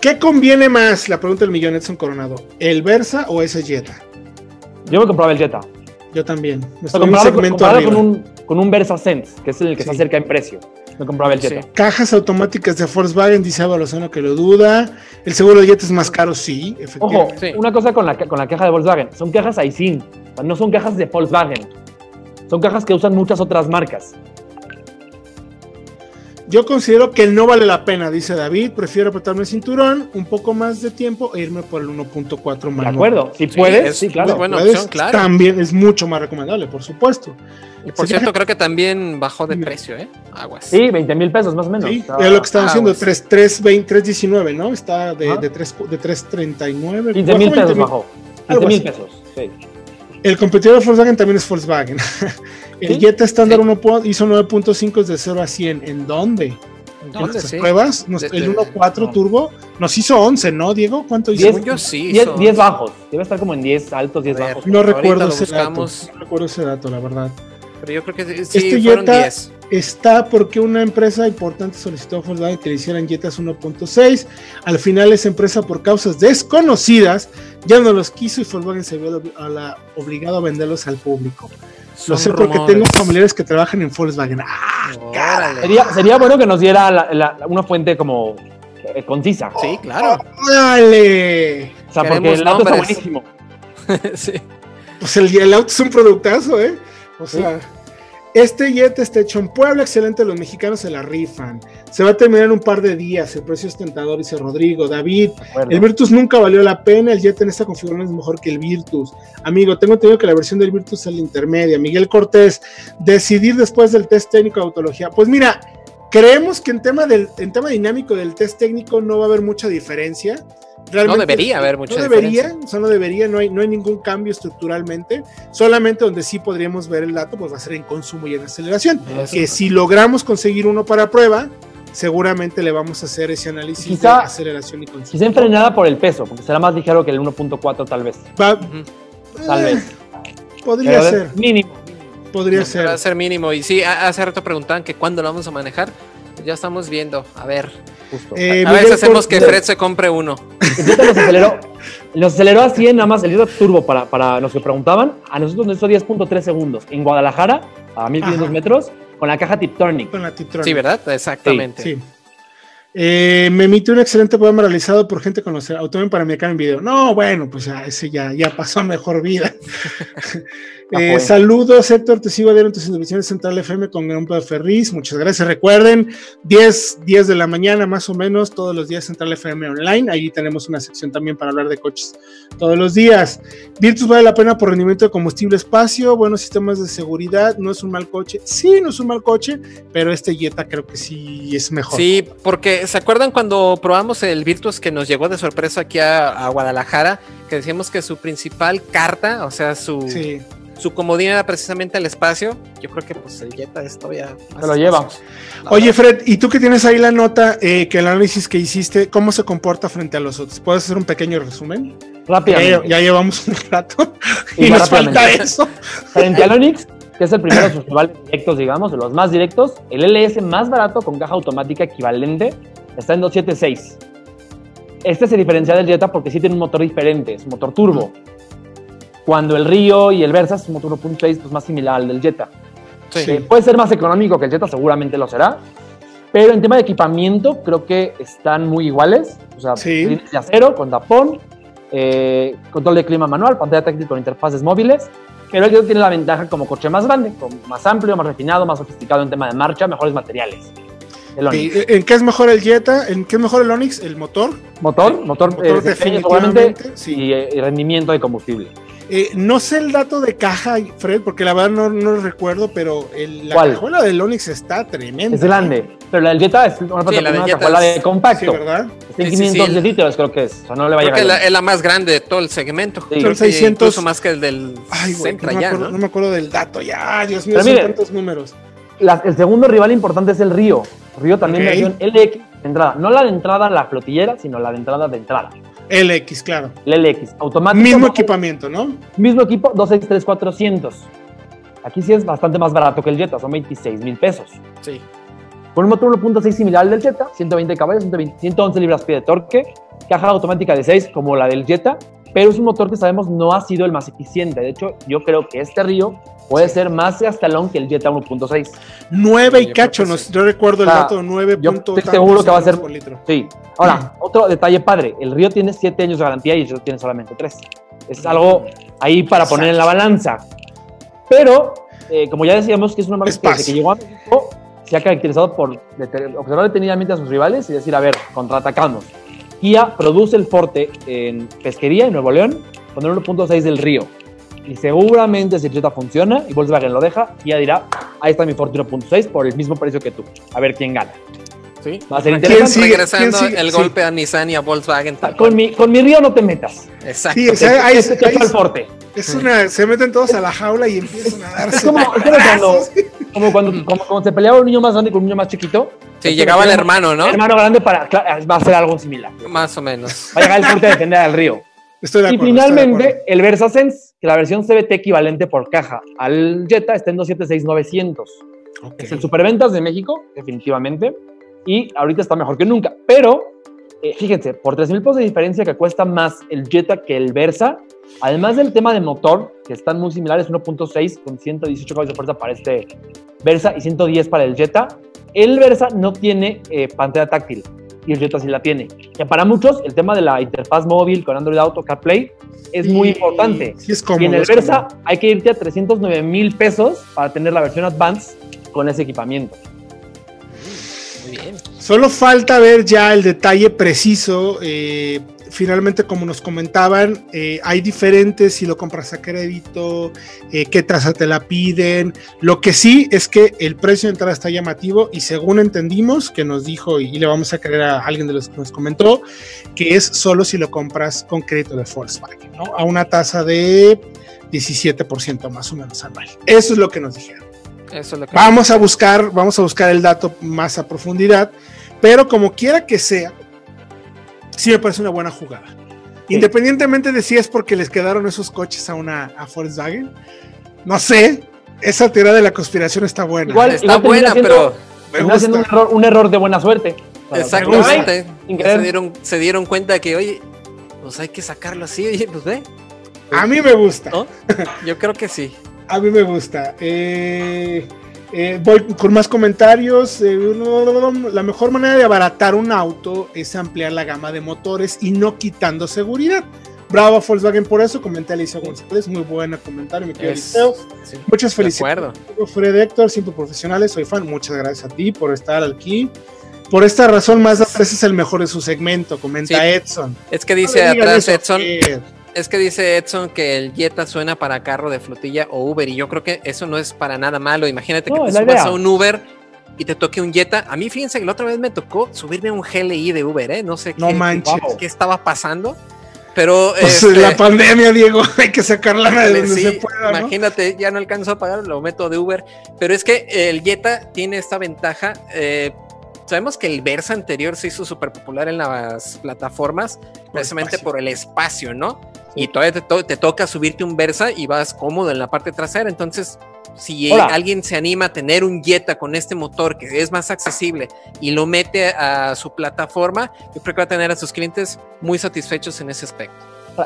¿Qué conviene más? La pregunta del millón Edson Coronado. ¿El Versa o ese Jetta? Yo me compraba el Jetta. Yo también. Me comparado, con- segmento comparado arriba. con, un, con un Versa Sense, que es el que Sí. se acerca en precio. Me compraba el Jetta. Sí. Cajas automáticas de Volkswagen, dice Álvaro Lozano que lo duda. El seguro de Jetta es más caro, sí, Ojo, efectivamente. Sí. una cosa con la, con la caja de Volkswagen. Son cajas Aisin. No son cajas de Volkswagen. Son cajas que usan muchas otras marcas. Yo considero que no vale la pena, dice David. Prefiero apretarme el cinturón un poco más de tiempo e irme por el 1.4 De manual. acuerdo. Si Sí, puedes, es sí, claro. buena Puedes, opción, claro. También es mucho más recomendable, por supuesto. Y por Sí, cierto, creo que también bajó de precio, ¿eh? Aguas. Sí, 20 mil pesos más o menos. Sí, sea, es lo que están ah, haciendo, pues. 3, 3, 20, 319, ¿no? Está de, Ajá. de, 3, de 339. 15 mil pesos 20,000. bajó. 15 Algo mil pesos. Sí. El competidor de Volkswagen también es Volkswagen. el Sí. Jetta estándar Sí. 1 po- hizo 9.5 de 0 a 100. ¿En dónde? ¿En nuestras Sí. pruebas? Nos- De- el de- 1.4 no. turbo nos hizo 11, ¿no, Diego? ¿Cuánto hizo? Diez- Según yo sí. 10, hizo- 10 bajos. Debe estar como en 10 altos, 10 A ver. bajos. No recuerdo ese dato. No recuerdo ese dato, la verdad. Pero yo creo que sí, sí Este fueron Jetta- 10. Está porque una empresa importante solicitó a Volkswagen que le hicieran Jetas 1.6. Al final esa empresa por causas desconocidas ya no los quiso y Volkswagen se vio a la- obligado a venderlos al público. Lo sé porque tengo familiares que trabajan en Volkswagen. ¡Ah! Órale. Sería, sería bueno que nos diera la- la- una fuente como eh, concisa. Sí, claro. ¡Dale! O sea, porque el auto está nombres. buenísimo. sí. Pues el, el auto es un productazo, ¿eh? O sea, este jet está hecho en Puebla, excelente, los mexicanos se la rifan. Se va a terminar en un par de días, el precio es tentador, dice Rodrigo. David, el Virtus nunca valió la pena, el jet en esta configuración es mejor que el Virtus. Amigo, tengo entendido que la versión del Virtus es la intermedia. Miguel Cortés, decidir después del test técnico de autología. Pues mira, creemos que en tema, del, en tema dinámico del test técnico no va a haber mucha diferencia. Realmente, No debería haber mucha no debería, diferencia. o sea, no debería, no hay, no hay ningún cambio estructuralmente. Solamente donde sí podríamos ver el dato, pues va a ser en consumo y en aceleración. Eso. Que si logramos conseguir uno para prueba, seguramente le vamos a hacer ese análisis Quizá- de aceleración y consumo. Quizá enfrenada por el peso, porque será más ligero que el 1.4 tal vez. Va-. Tal eh, vez. Podría Pero ser, Mínimo. podría Va ser. a ser mínimo. Y sí, hace rato preguntaban que cuándo lo vamos a manejar. Ya estamos viendo. A ver. Justo. Eh, a Miguel hacemos que Fred se compre uno. Nos aceleró, nos aceleró a 100 nada más, el Turbo para, para los que preguntaban, a nosotros nos hizo 10.3 segundos. En Guadalajara, a 1500 Ajá. metros, con la caja Tiptronic. Con la Tiptronic. Sí, ¿verdad? Exactamente. Sí. Eh, me emite un excelente programa realizado por gente conocida, Automóvil Panamericano en video. No, bueno, pues ya, ese ya, ya pasó a mejor vida. Ya Eh, saludos, Héctor, te sigo adhiero en tus intervenciones Central FM con Gran Ferriz. Muchas gracias. Recuerden, 10, 10 de la mañana más o menos, todos los días Central FM online. Ahí tenemos una sección también para hablar de coches todos los días. Virtus vale la pena por rendimiento de combustible, espacio, buenos sistemas de seguridad. No es un mal coche. Sí, no es un mal coche, pero este Jetta creo que sí es mejor. Sí, porque ¿se acuerdan cuando probamos el Virtus que nos llegó de sorpresa aquí a, a Guadalajara? Que decíamos que su principal carta, o sea, su, Sí. Su comodín era precisamente el espacio. Yo creo que pues el Jetta es todavía más Se lo lleva. Oye, verdad. Fred, y tú que tienes ahí la nota, eh, que el análisis que hiciste, ¿cómo se comporta frente a los otros? ¿Puedes hacer un pequeño resumen? Ya, Rápidamente. ya llevamos un rato Y nos falta eso. Frente al Onix, que es el primero de sus rivales directos, digamos, de los más directos, el LS más barato con caja automática equivalente está en 276. Este se diferencia del Jetta porque sí tiene un motor diferente, es un motor turbo. Cuando el Río y el Versa es un motor 1.6 pues más similar al del Jetta. Sí. Eh, puede ser más económico que el Jetta, seguramente lo será. Pero en tema de equipamiento, creo que están muy iguales. O sea, Sí. de acero con tapón, eh, control de clima manual, pantalla táctil con interfaces móviles. Pero el Jetta tiene la ventaja como coche más grande, más amplio, más refinado, más sofisticado en tema de marcha, mejores materiales. El Onix. Ok, ¿En qué es mejor el Jetta? ¿En qué es mejor el Onix? ¿El motor? Motor, motor, motor eh, definitivamente, sí. y, eh, y rendimiento de combustible. Eh, no sé el dato de caja, Fred, porque la verdad no, no lo recuerdo, pero el- la ¿Cuál? cajuela del Onix está tremenda. Es grande, pero la del Jetta es una, Sí, la una Jetta cajuela es- de compacto. Sí, ¿verdad? Está en Sí, sí, sí, 500 el- litros, creo que es. O sea, no le va a que es la, es la más grande de todo el segmento. Son que 600. Incluso más que el del Ay, güey, Sentra no, me ya, acuerdo, ¿no? no me acuerdo del dato. Ya, Dios mío, Pero son mire, tantos números. La- el segundo rival importante es el Río. Río también Ok. versión LX de entrada. No la de entrada la flotillera, sino la de entrada de entrada. LX, claro. El LX. Automático. Mismo equipamiento, ¿no? Mismo equipo, 263,400. Aquí sí es bastante más barato que el Jetta, son 26 mil pesos. Sí. Con un motor 1.6 similar al del Jetta, 120 caballos, 120 111 libras-pie de torque, caja automática de 6 como la del Jetta, pero es un motor que sabemos no ha sido el más eficiente. De hecho, yo creo que este Río puede ser más gastalón que el Jetta 1.6. 9 Sí, y yo cacho, no, sí. yo recuerdo el O sea, dato, 9 yo estoy seguro que va a ser- por litro. Sí. Ahora, otro detalle padre, el Río tiene 7 años de garantía y el Jetta tiene solamente 3. Es algo ahí para poner en la balanza. Pero, eh, como ya decíamos, que es una marca que desde que llegó a México se ha caracterizado por observar detenidamente a sus rivales y decir, a ver, contraatacamos. Kia produce el Forte en pesquería en Nuevo León con el 1.6 del Río. Y seguramente si el Jetta funciona y Volkswagen lo deja, Kia dirá, ahí está mi Forte 1.6 por el mismo precio que tú. A ver quién gana. Sí. Va a ser ¿Quién interesante. sigue? Regresando ¿Quién sigue? el Sí. golpe a Nissan y a Volkswagen. tal Con cual. mi, con mi Río no te metas. Exacto. Sí, o sea, ahí- Este echó al Forte. es una, se meten todos a la jaula y empiezan a darse. Es como, es como cuando, como cuando, como cuando se peleaba un niño más grande con un niño más chiquito. Sí, Es que llegaba el hermano, ¿no? El hermano grande para, va a ser algo similar. Más o menos. Va a llegar el fuerte a defender al río. Estoy de y acuerdo. estoy de finalmente, acuerdo. el Versa Sense, que la versión CBT equivalente por caja al Jetta está en 276,900. Ok. Es el superventas de México, definitivamente. Y ahorita está mejor que nunca. Pero, eh, fíjense, por 3 mil pesos de diferencia que cuesta más el Jetta que el Versa, además del tema de motor, que están muy similares, 1.6 con 118 caballos de fuerza para este Versa y 110 para el Jetta, el Versa no tiene eh, pantalla táctil y el Jetta sí la tiene. Que para muchos el tema de la interfaz móvil con Android Auto, CarPlay, es muy importante. Sí, es cómodo. y en el Versa cómodo. hay que irte a 309 mil pesos para tener la versión Advance con ese equipamiento. Muy bien. Solo falta ver ya el detalle preciso. eh, finalmente, como nos comentaban, eh, hay diferentes si lo compras a crédito, eh, qué tasa te la piden. Lo que sí es que el precio de entrada está llamativo y según entendimos, que nos dijo y le vamos a creer a alguien de los que nos comentó, que es solo si lo compras con crédito de Volkswagen, ¿no? A una tasa de 17% más o menos anual. Eso es lo que nos dijeron. Eso es lo que. Vamos a buscar, vamos a buscar el dato más a profundidad, pero como quiera que sea, sí me parece una buena jugada. Independientemente de si es porque les quedaron esos coches a una a Volkswagen, no sé, esa teoría de la conspiración está buena. Igual- Está igual buena, pero. siendo un error, un error de buena suerte. Exactamente. Se dieron, se dieron cuenta de que, oye, pues hay que sacarlo así. Oye, pues ve. A mí me gusta, ¿no? Yo creo que sí. a mí me gusta. Eh, eh, voy con más comentarios. eh, la mejor manera de abaratar un auto es ampliar la gama de motores y no quitando seguridad. Bravo a Volkswagen por eso, comenté a Alicia González, muy buena comentario, mi querido Es- sí, Muchas de felicidades. acuerdo. Fred Héctor, siempre profesionales, soy fan, muchas gracias a ti por estar aquí. Por esta razón, Mazda 3 es el mejor de su segmento, comenta Sí. Edson. Es que dice atrás Edson. Es que dice Edson que el Jetta suena para carro de flotilla o Uber y yo creo que eso no es para nada malo. Imagínate que te subas idea. a un Uber y te toque un Jetta. A mí fíjense que la otra vez me tocó subirme a un GLI de Uber, ¿eh? No sé No qué, manches. Guapo. qué estaba pasando, pero Pues este, la pandemia, Diego, hay que sacarla de donde sí, se pueda, ¿no? imagínate, ya no alcanzo a pagar, lo meto de Uber, pero es que el Jetta tiene esta ventaja. eh, sabemos que el Versa anterior se hizo súper popular en las plataformas, precisamente espacio. por el espacio, ¿no? Y todavía te, to- te toca subirte un Versa y vas cómodo en la parte trasera, entonces si Hola. alguien se anima a tener un Jetta con este motor que es más accesible y lo mete a su plataforma, yo creo que va a tener a sus clientes muy satisfechos en ese aspecto.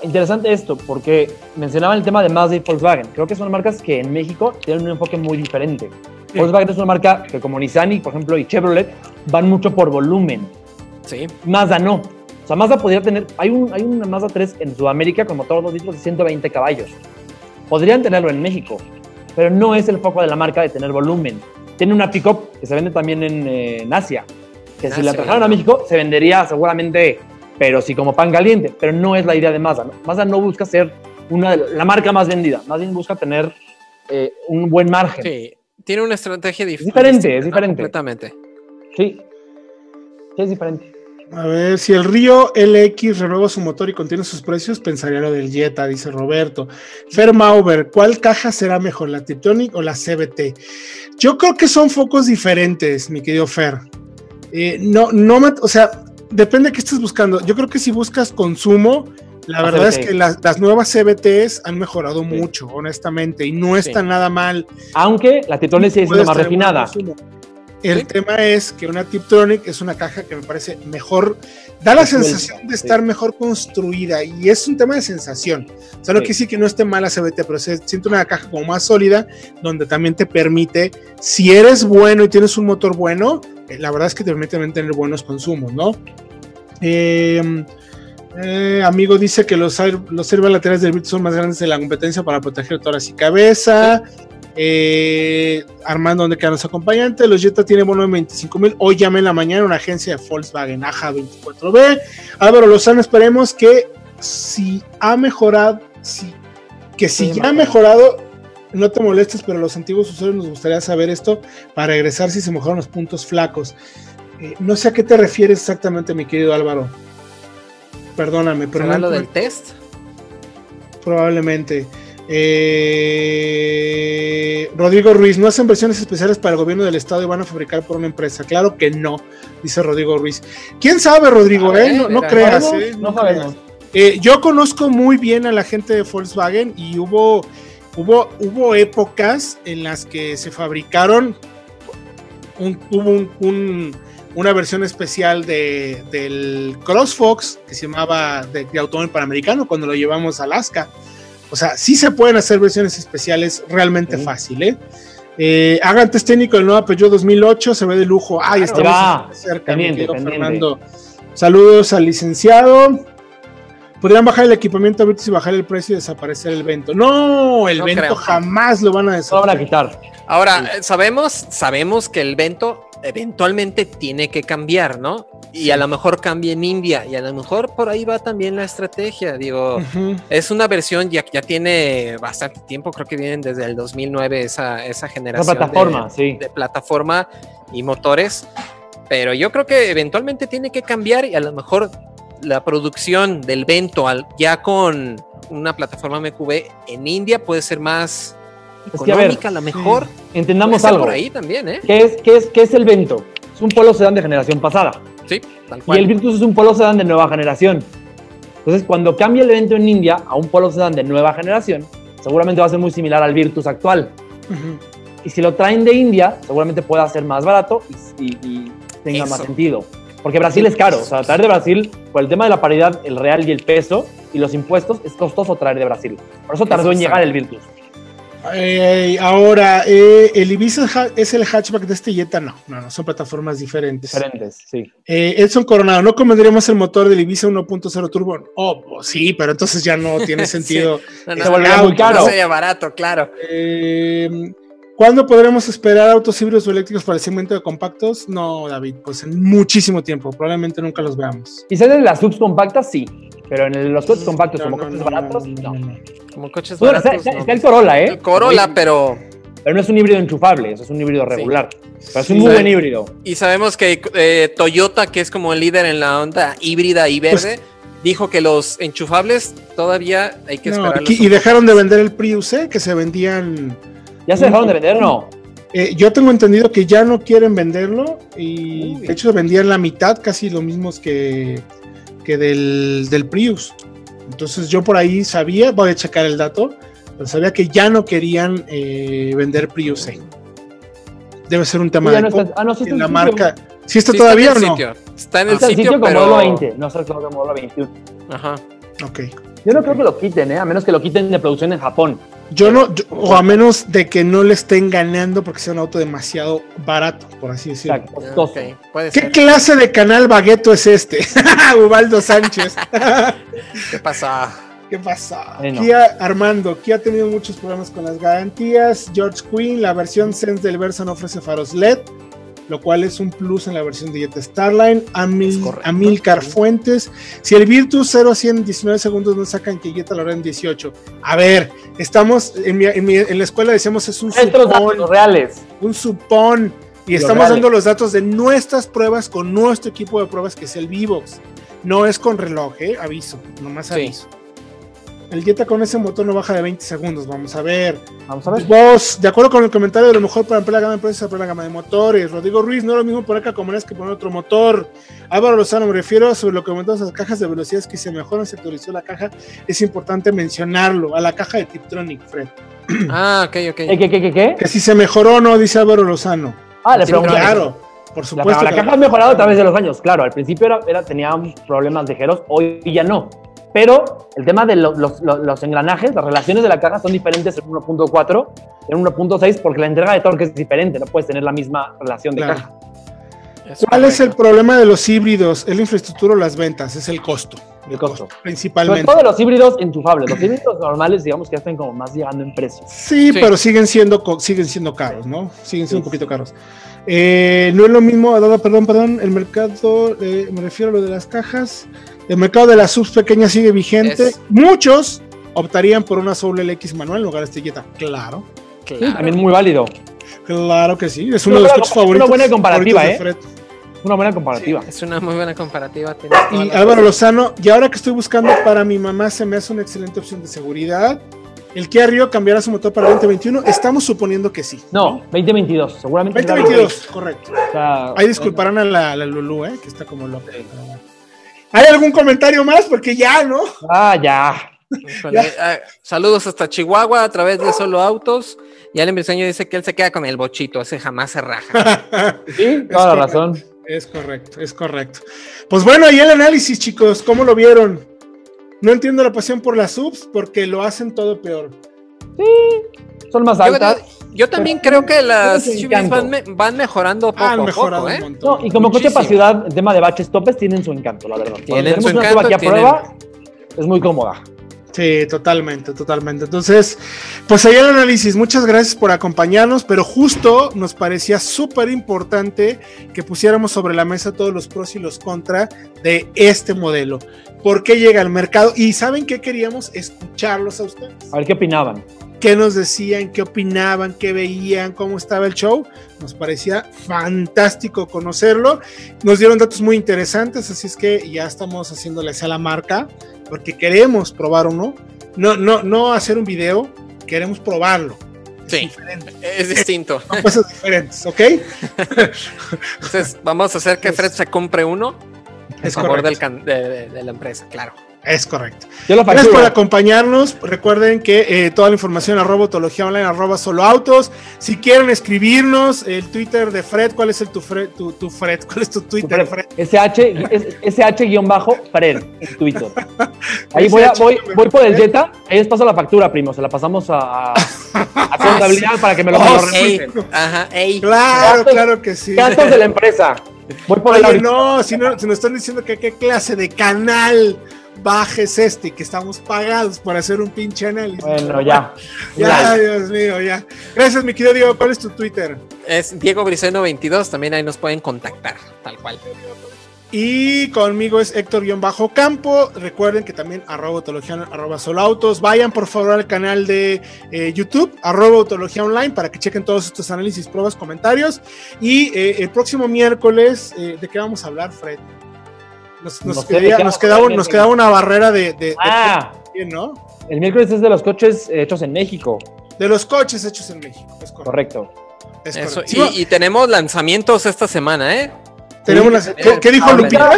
Interesante esto, porque mencionaban el tema de Mazda y Volkswagen. Creo que son marcas que en México tienen un enfoque muy diferente. Sí. Volkswagen es una marca que como Nissan y, por ejemplo, y Chevrolet van mucho por volumen. Sí, Mazda no. Sea, Mazda podría tener... Hay, un, hay una Mazda 3 en Sudamérica con motor 2 litros de 120 caballos. Podrían tenerlo en México, pero no es el foco de la marca de tener volumen. Tiene una pickup que se vende también en, eh, en Asia, que En si la trajeran a. México se vendería seguramente, pero sí como pan caliente, pero no es la idea de Mazda. ¿no? Mazda no busca ser una de la marca más vendida, más bien busca tener eh, un buen margen. Sí, tiene una estrategia dif- diferente, es ¿no? diferente. Completamente. Sí, sí es diferente. A ver, si el Río LX renueva su motor y contiene sus precios, pensaría lo del Jetta, dice Roberto. Fer Mauber, ¿cuál caja será mejor, la Tiptronic o la CBT? Yo creo que son focos diferentes, mi querido Fer. Eh, no, no o sea, depende de qué estés buscando. Yo creo que si buscas consumo, la La verdad es que las, las nuevas CBTs han mejorado Sí. mucho, honestamente, y no Sí. está nada mal. Aunque la sigue siendo Puedes más refinada. consumo. El Sí. tema es que una Tiptronic es una caja que me parece mejor, da la sensación de estar mejor construida y es un tema de sensación. O sea, no Sí. quiere decir que no esté mala CBT, pero se siente una caja como más sólida, donde también te permite, si eres bueno y tienes un motor bueno, eh, la verdad es que te permite también tener buenos consumos, ¿no? Eh, eh, amigo dice que los, los laterales del Virtus son más grandes de la competencia para proteger tórax y cabeza. Eh, Armando, donde quedan los acompañantes? Los Jetta tienen bono de 25 mil. Hoy llamé en la mañana una agencia de Volkswagen AJA 24B. Álvaro Lozano, esperemos que si ha mejorado, si, que si Sí, ya ha mejorado. no te molestes, pero los antiguos usuarios nos gustaría saber esto para regresar si se mejoran los puntos flacos. Eh, no sé a qué te refieres exactamente, mi querido Álvaro. Perdóname, pero ¿Será no lo encuentro- del test? Probablemente. Eh, Rodrigo Ruiz, ¿no hacen versiones especiales para el gobierno del estado y van a fabricar por una empresa? Claro que no, dice Rodrigo Ruiz. ¿Quién sabe, Rodrigo? Ver, eh? No, creas, eh, No creas. yo conozco muy bien a la gente de Volkswagen y hubo, hubo, hubo épocas en las que se fabricaron un, hubo un- un- una versión especial de, del CrossFox que se llamaba de, de automóvil panamericano cuando lo llevamos a Alaska. O sea, sí se pueden hacer versiones especiales realmente Sí. fácil, ¿eh? Eh, hagan test técnico del nuevo Peugeot 2008, se ve de lujo. Ay, Claro. estamos Va. cerca, mi Pendiente. Fernando. Saludos al licenciado. Podrían bajar el equipamiento Virtus y bajar el precio y desaparecer el vento. No, el No vento creo. jamás lo van a No lo van a desaparecer. quitar. Ahora, sabemos, sabemos que el Vento eventualmente tiene que cambiar, ¿no? Y a lo mejor cambia en India, y a lo mejor por ahí va también la estrategia. Digo, Ujú. es una versión ya, ya tiene bastante tiempo, creo que vienen desde el 2009 esa, esa generación. plataforma, de, sí. de plataforma y motores. Pero yo creo que eventualmente tiene que cambiar y a lo mejor la producción del Vento al- ya con una plataforma MQB en India puede ser más Es que, a ver, económica, a lo mejor. Entendamos algo. por ahí también, ¿eh? ¿Qué es, qué, es, ¿Qué es el Vento? Es un polo sedán de generación pasada. Sí, tal Y cual. el Virtus es un polo sedán de nueva generación. Entonces, cuando cambie el evento en India a un polo sedán de nueva generación, seguramente va a ser muy similar al Virtus actual. Ujú. Y si lo traen de India, seguramente pueda ser más barato y, y- y tenga más Eso. sentido. Porque Brasil es caro. O sea, traer de Brasil, por el tema de la paridad, el real y el peso y los impuestos, es costoso traer de Brasil. Por eso tardó en Eso llegar sabe. el Virtus. Eh, ahora, eh, el Ibiza es el hatchback de este Jetta, no, no, no, son plataformas diferentes. Diferentes, sí. Eh, Edson Coronado, ¿no convendríamos el motor del Ibiza 1.0 turbo? Oh, pues sí, pero entonces ya no tiene sentido. No, Se no, no, muy caro. No sería barato, claro. ¿Cuándo podremos esperar autos híbridos o eléctricos para el segmento de compactos? No, David, pues en muchísimo tiempo, probablemente nunca los veamos. Quizás en las subs compactas sí, pero en los coches compactos No, como no, coches no, baratos, no. Como coches Bueno, está, baratos. está- no. está el Corolla, ¿eh? El Corolla, pero Pero no es un híbrido enchufable, eso es un híbrido regular. Pero es un Sí. muy buen híbrido. Y sabemos que eh, Toyota, que es como el líder en la onda híbrida y verde, dijo que los enchufables todavía hay que No, esperar. aquí- y dejaron de vender el Prius, ¿eh? que se vendían. ¿Ya se dejaron de vender? No. eh, yo tengo entendido que ya no quieren venderlo y Uy. de hecho vendían la mitad, casi lo mismos que, que del, del Prius. Entonces yo por ahí sabía, voy a checar el dato, pero sabía que ya no querían eh, vender Prius. eh. Debe ser un tema de no está- ah, no, sí está en la marca. ¿Sí está Sí, todavía en o no? sitio. Está en el Está sitio, sitio como pero... modelo 20, no está como modelo 21. Ajá. Ok. Yo no creo que lo quiten, ¿eh? a menos que lo quiten de producción en Japón. Yo no, yo- o a menos de que no le estén ganando porque sea un auto demasiado barato, por así decirlo. puede ¿Qué ser. clase de canal bagueto es este? Ubaldo Sánchez. ¿Qué pasa? ¿Qué pasa? Bueno. Kia Armando, Kia ha tenido muchos problemas con las garantías. George Quinn, la versión Sense del Versa no ofrece faros LED, lo cual es un plus en la versión de Jetta Starline. Amil. Amilcar Fuentes, si el Virtus 0 a 100 en 19 segundos no sacan que Jetta lo hará en 18. A ver, estamos en, mi- en mi- en la escuela decíamos es un Estos supón, datos reales. un supón. Y Los estamos reales. dando los datos de nuestras pruebas con nuestro equipo de pruebas que es el Vivox. No es con reloj, ¿eh? aviso, nomás Sí. El Jetta con ese motor no baja de 20 segundos, vamos a ver. Vamos a ver. Vos, de acuerdo con el comentario de lo mejor para ampliar la gama de precios, ampliar la gama de motores. Rodrigo Ruiz, no es lo mismo poner calcomanías que poner otro motor. Álvaro Lozano, me refiero sobre lo que comentamos las cajas de velocidades que se mejoran, se actualizó la caja. Es importante mencionarlo, a la caja de Tiptronic, Fred. Ah, ok, ok. ¿Qué, qué, qué, qué, qué? Que si se mejoró o no, dice Álvaro Lozano. Ah, le Sí, pregunté. Claro, por La, supuesto. la que- caja ha mejorado a través de los años, claro. Al principio era, era- tenía problemas ligeros, hoy ya no. Pero el tema de lo- los, los- los engranajes, las relaciones de la caja son diferentes en 1.4 y en 1.6 porque la entrega de torque es diferente, no puedes tener la misma relación de Claro. caja. ¿Cuál es el problema de los híbridos? ¿Es la infraestructura o las ventas? Es el costo. El costo. Sobre Principalmente. todo de los híbridos enchufables. Los híbridos normales, digamos que ya están como más llegando en precio. Sí, Sí. pero siguen siendo, siguen siendo caros, ¿no? Siguen siendo Sí. un poquito caros. Eh, no es lo mismo, perdón, perdón, el mercado, eh, me refiero a lo de las cajas. El mercado de las subs pequeñas sigue vigente. Es- Muchos optarían por una Soul LX manual en lugar de este Jetta. Claro, Claro. También muy válido. claro que sí. Es Una uno de los buena- coches una favoritos. buena comparativa, favoritos de ¿eh? Una buena comparativa. Es una muy buena comparativa. Y Álvaro. Lozano, y ahora que estoy buscando para mi mamá, se me hace una excelente opción de seguridad. El Kia Rio cambiará su motor para 2021. Estamos suponiendo que sí. No, 2022, seguramente. será 2022, correcto. O sea, Ahí disculparán a la, la Lulu, ¿eh? que está como loca. ¿Hay algún comentario más? Porque ya, ¿no? Ah, ya. Ah, saludos hasta Chihuahua a través de Solo Autos. Y Allen Briseño dice que él se queda con el bochito, ese jamás se raja. Sí, Es toda la correcto, razón. Es correcto, es correcto. Pues bueno, ahí el análisis, chicos, ¿cómo lo vieron? No entiendo la pasión por las subs porque lo hacen todo peor. Son más altas. yo también creo que las SUVs van, me- van mejorando poco Han a poco, ¿eh? No, y como coche para Muchísimo. ciudad, el tema de baches topes tienen su encanto, la verdad. Cuando Tienen tenemos su una encanto, SUV aquí a tienen- prueba, es muy cómoda. Sí, totalmente, totalmente. Entonces, pues ahí el análisis. Muchas gracias por acompañarnos, pero justo nos parecía súper importante que pusiéramos sobre la mesa todos los pros y los contra de este modelo. ¿Por qué llega al mercado? Y ¿saben qué queríamos? Escucharlos a ustedes. A ver qué opinaban. Qué nos decían, qué opinaban, qué veían, cómo estaba el show. Nos parecía fantástico conocerlo. Nos dieron datos muy interesantes, así es que ya estamos haciéndoles a la marca porque queremos probar uno. No, no, no hacer un video, queremos probarlo. Es Sí. diferente, Es distinto. son cosas diferentes, ¿ok? Entonces, vamos a hacer que Fred se compre uno en Es favor del de- de la empresa, claro. Es correcto. Yo lo Gracias por acompañarnos. Recuerden que eh, toda la información a robotología online, arroba solo autos. Si quieren escribirnos, el Twitter de Fred, ¿cuál es el tu Fred? Tu, tu Fred? ¿Cuál es tu Twitter, Fred? SH, SH-Fred en Twitter. Ahí voy, a- voy, voy por el. Jetta, ahí les paso la factura, primo. Se la pasamos a, a contabilidad para que me lo, Oh. Ajá, ey. Claro, Gastos- claro que sí. Gastos de la empresa. Voy por el Oye, ahorita. no, si, no, si nos están diciendo que qué clase de canal bajes este, que estamos pagados para hacer un pinche análisis. Bueno, ya. Ya, Dios mío, ya. Gracias, mi querido Diego. ¿Cuál es tu Twitter? Es Diego Briceno 22, también ahí nos pueden contactar, tal cual. Y conmigo es Héctor-Campo. Recuerden que también arroba autología, arroba solautos. Vayan por favor al canal de eh, YouTube, arroba autología online, para que chequen todos estos análisis, pruebas, comentarios. Y eh, el próximo miércoles, eh, ¿de qué vamos a hablar, Fred? Nos, nos, No sé, ¿de quedaría- qué nos vamos a quedaba, nos quedaba una barrera de, Ah, de- ¿no? el miércoles es de los coches hechos en México. de los coches hechos en México. Es correcto. Correcto. es Eso, y, y tenemos lanzamientos esta semana, ¿eh? Tenemos Sí, las- ¿qué, qué dijo. Lupita?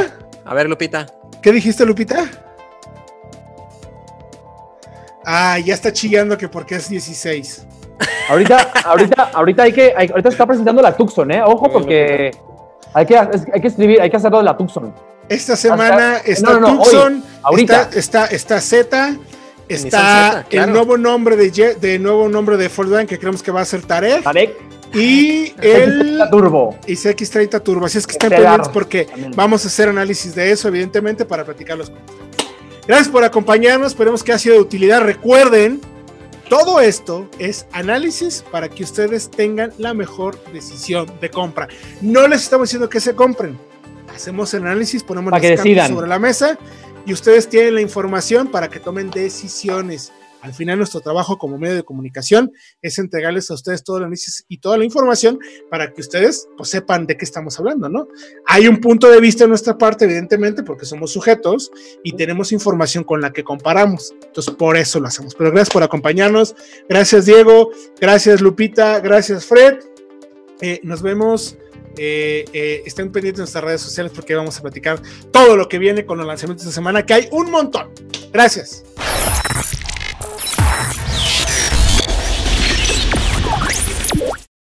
A ver, Lupita. ¿Qué dijiste, Lupita? Ah, ya está chillando que porque es 16. Ahorita, ahorita, ahorita hay que, hay- ahorita se está presentando la Tucson, ¿eh? Ojo porque hay que, hay que escribir, hay que hacerlo de la Tucson. Esta semana Hasta- está no, no, Tucson, hoy, ahorita. está, está, está Z, está Z, claro. el nuevo nombre de, Ye- de nuevo nombre de Volkswagen que creemos que va a ser Tarek Tarek, y el Turbo. y CX30 Turbo. Así es que estén Estelar pendientes porque también. vamos a hacer análisis de eso, evidentemente, para platicarlos con ustedes. Gracias por acompañarnos, esperemos que ha sido de utilidad. Recuerden, todo esto es análisis para que ustedes tengan la mejor decisión de compra. No les estamos diciendo que se compren. Hacemos el análisis, ponemos Para decidan. sobre la mesa y ustedes tienen la información para que tomen decisiones. Al final nuestro trabajo como medio de comunicación es entregarles a ustedes todo el análisis y toda la información para que ustedes pues, sepan de qué estamos hablando, ¿no? Hay un punto de vista en nuestra parte, evidentemente, porque somos sujetos y tenemos información con la que comparamos. Entonces, por eso lo hacemos. Pero gracias por acompañarnos. Gracias, Diego. Gracias, Lupita. Gracias, Fred. Eh, nos vemos. Eh, eh, estén pendientes de nuestras redes sociales porque vamos a platicar todo lo que viene con los lanzamientos de semana, que hay un montón. Gracias.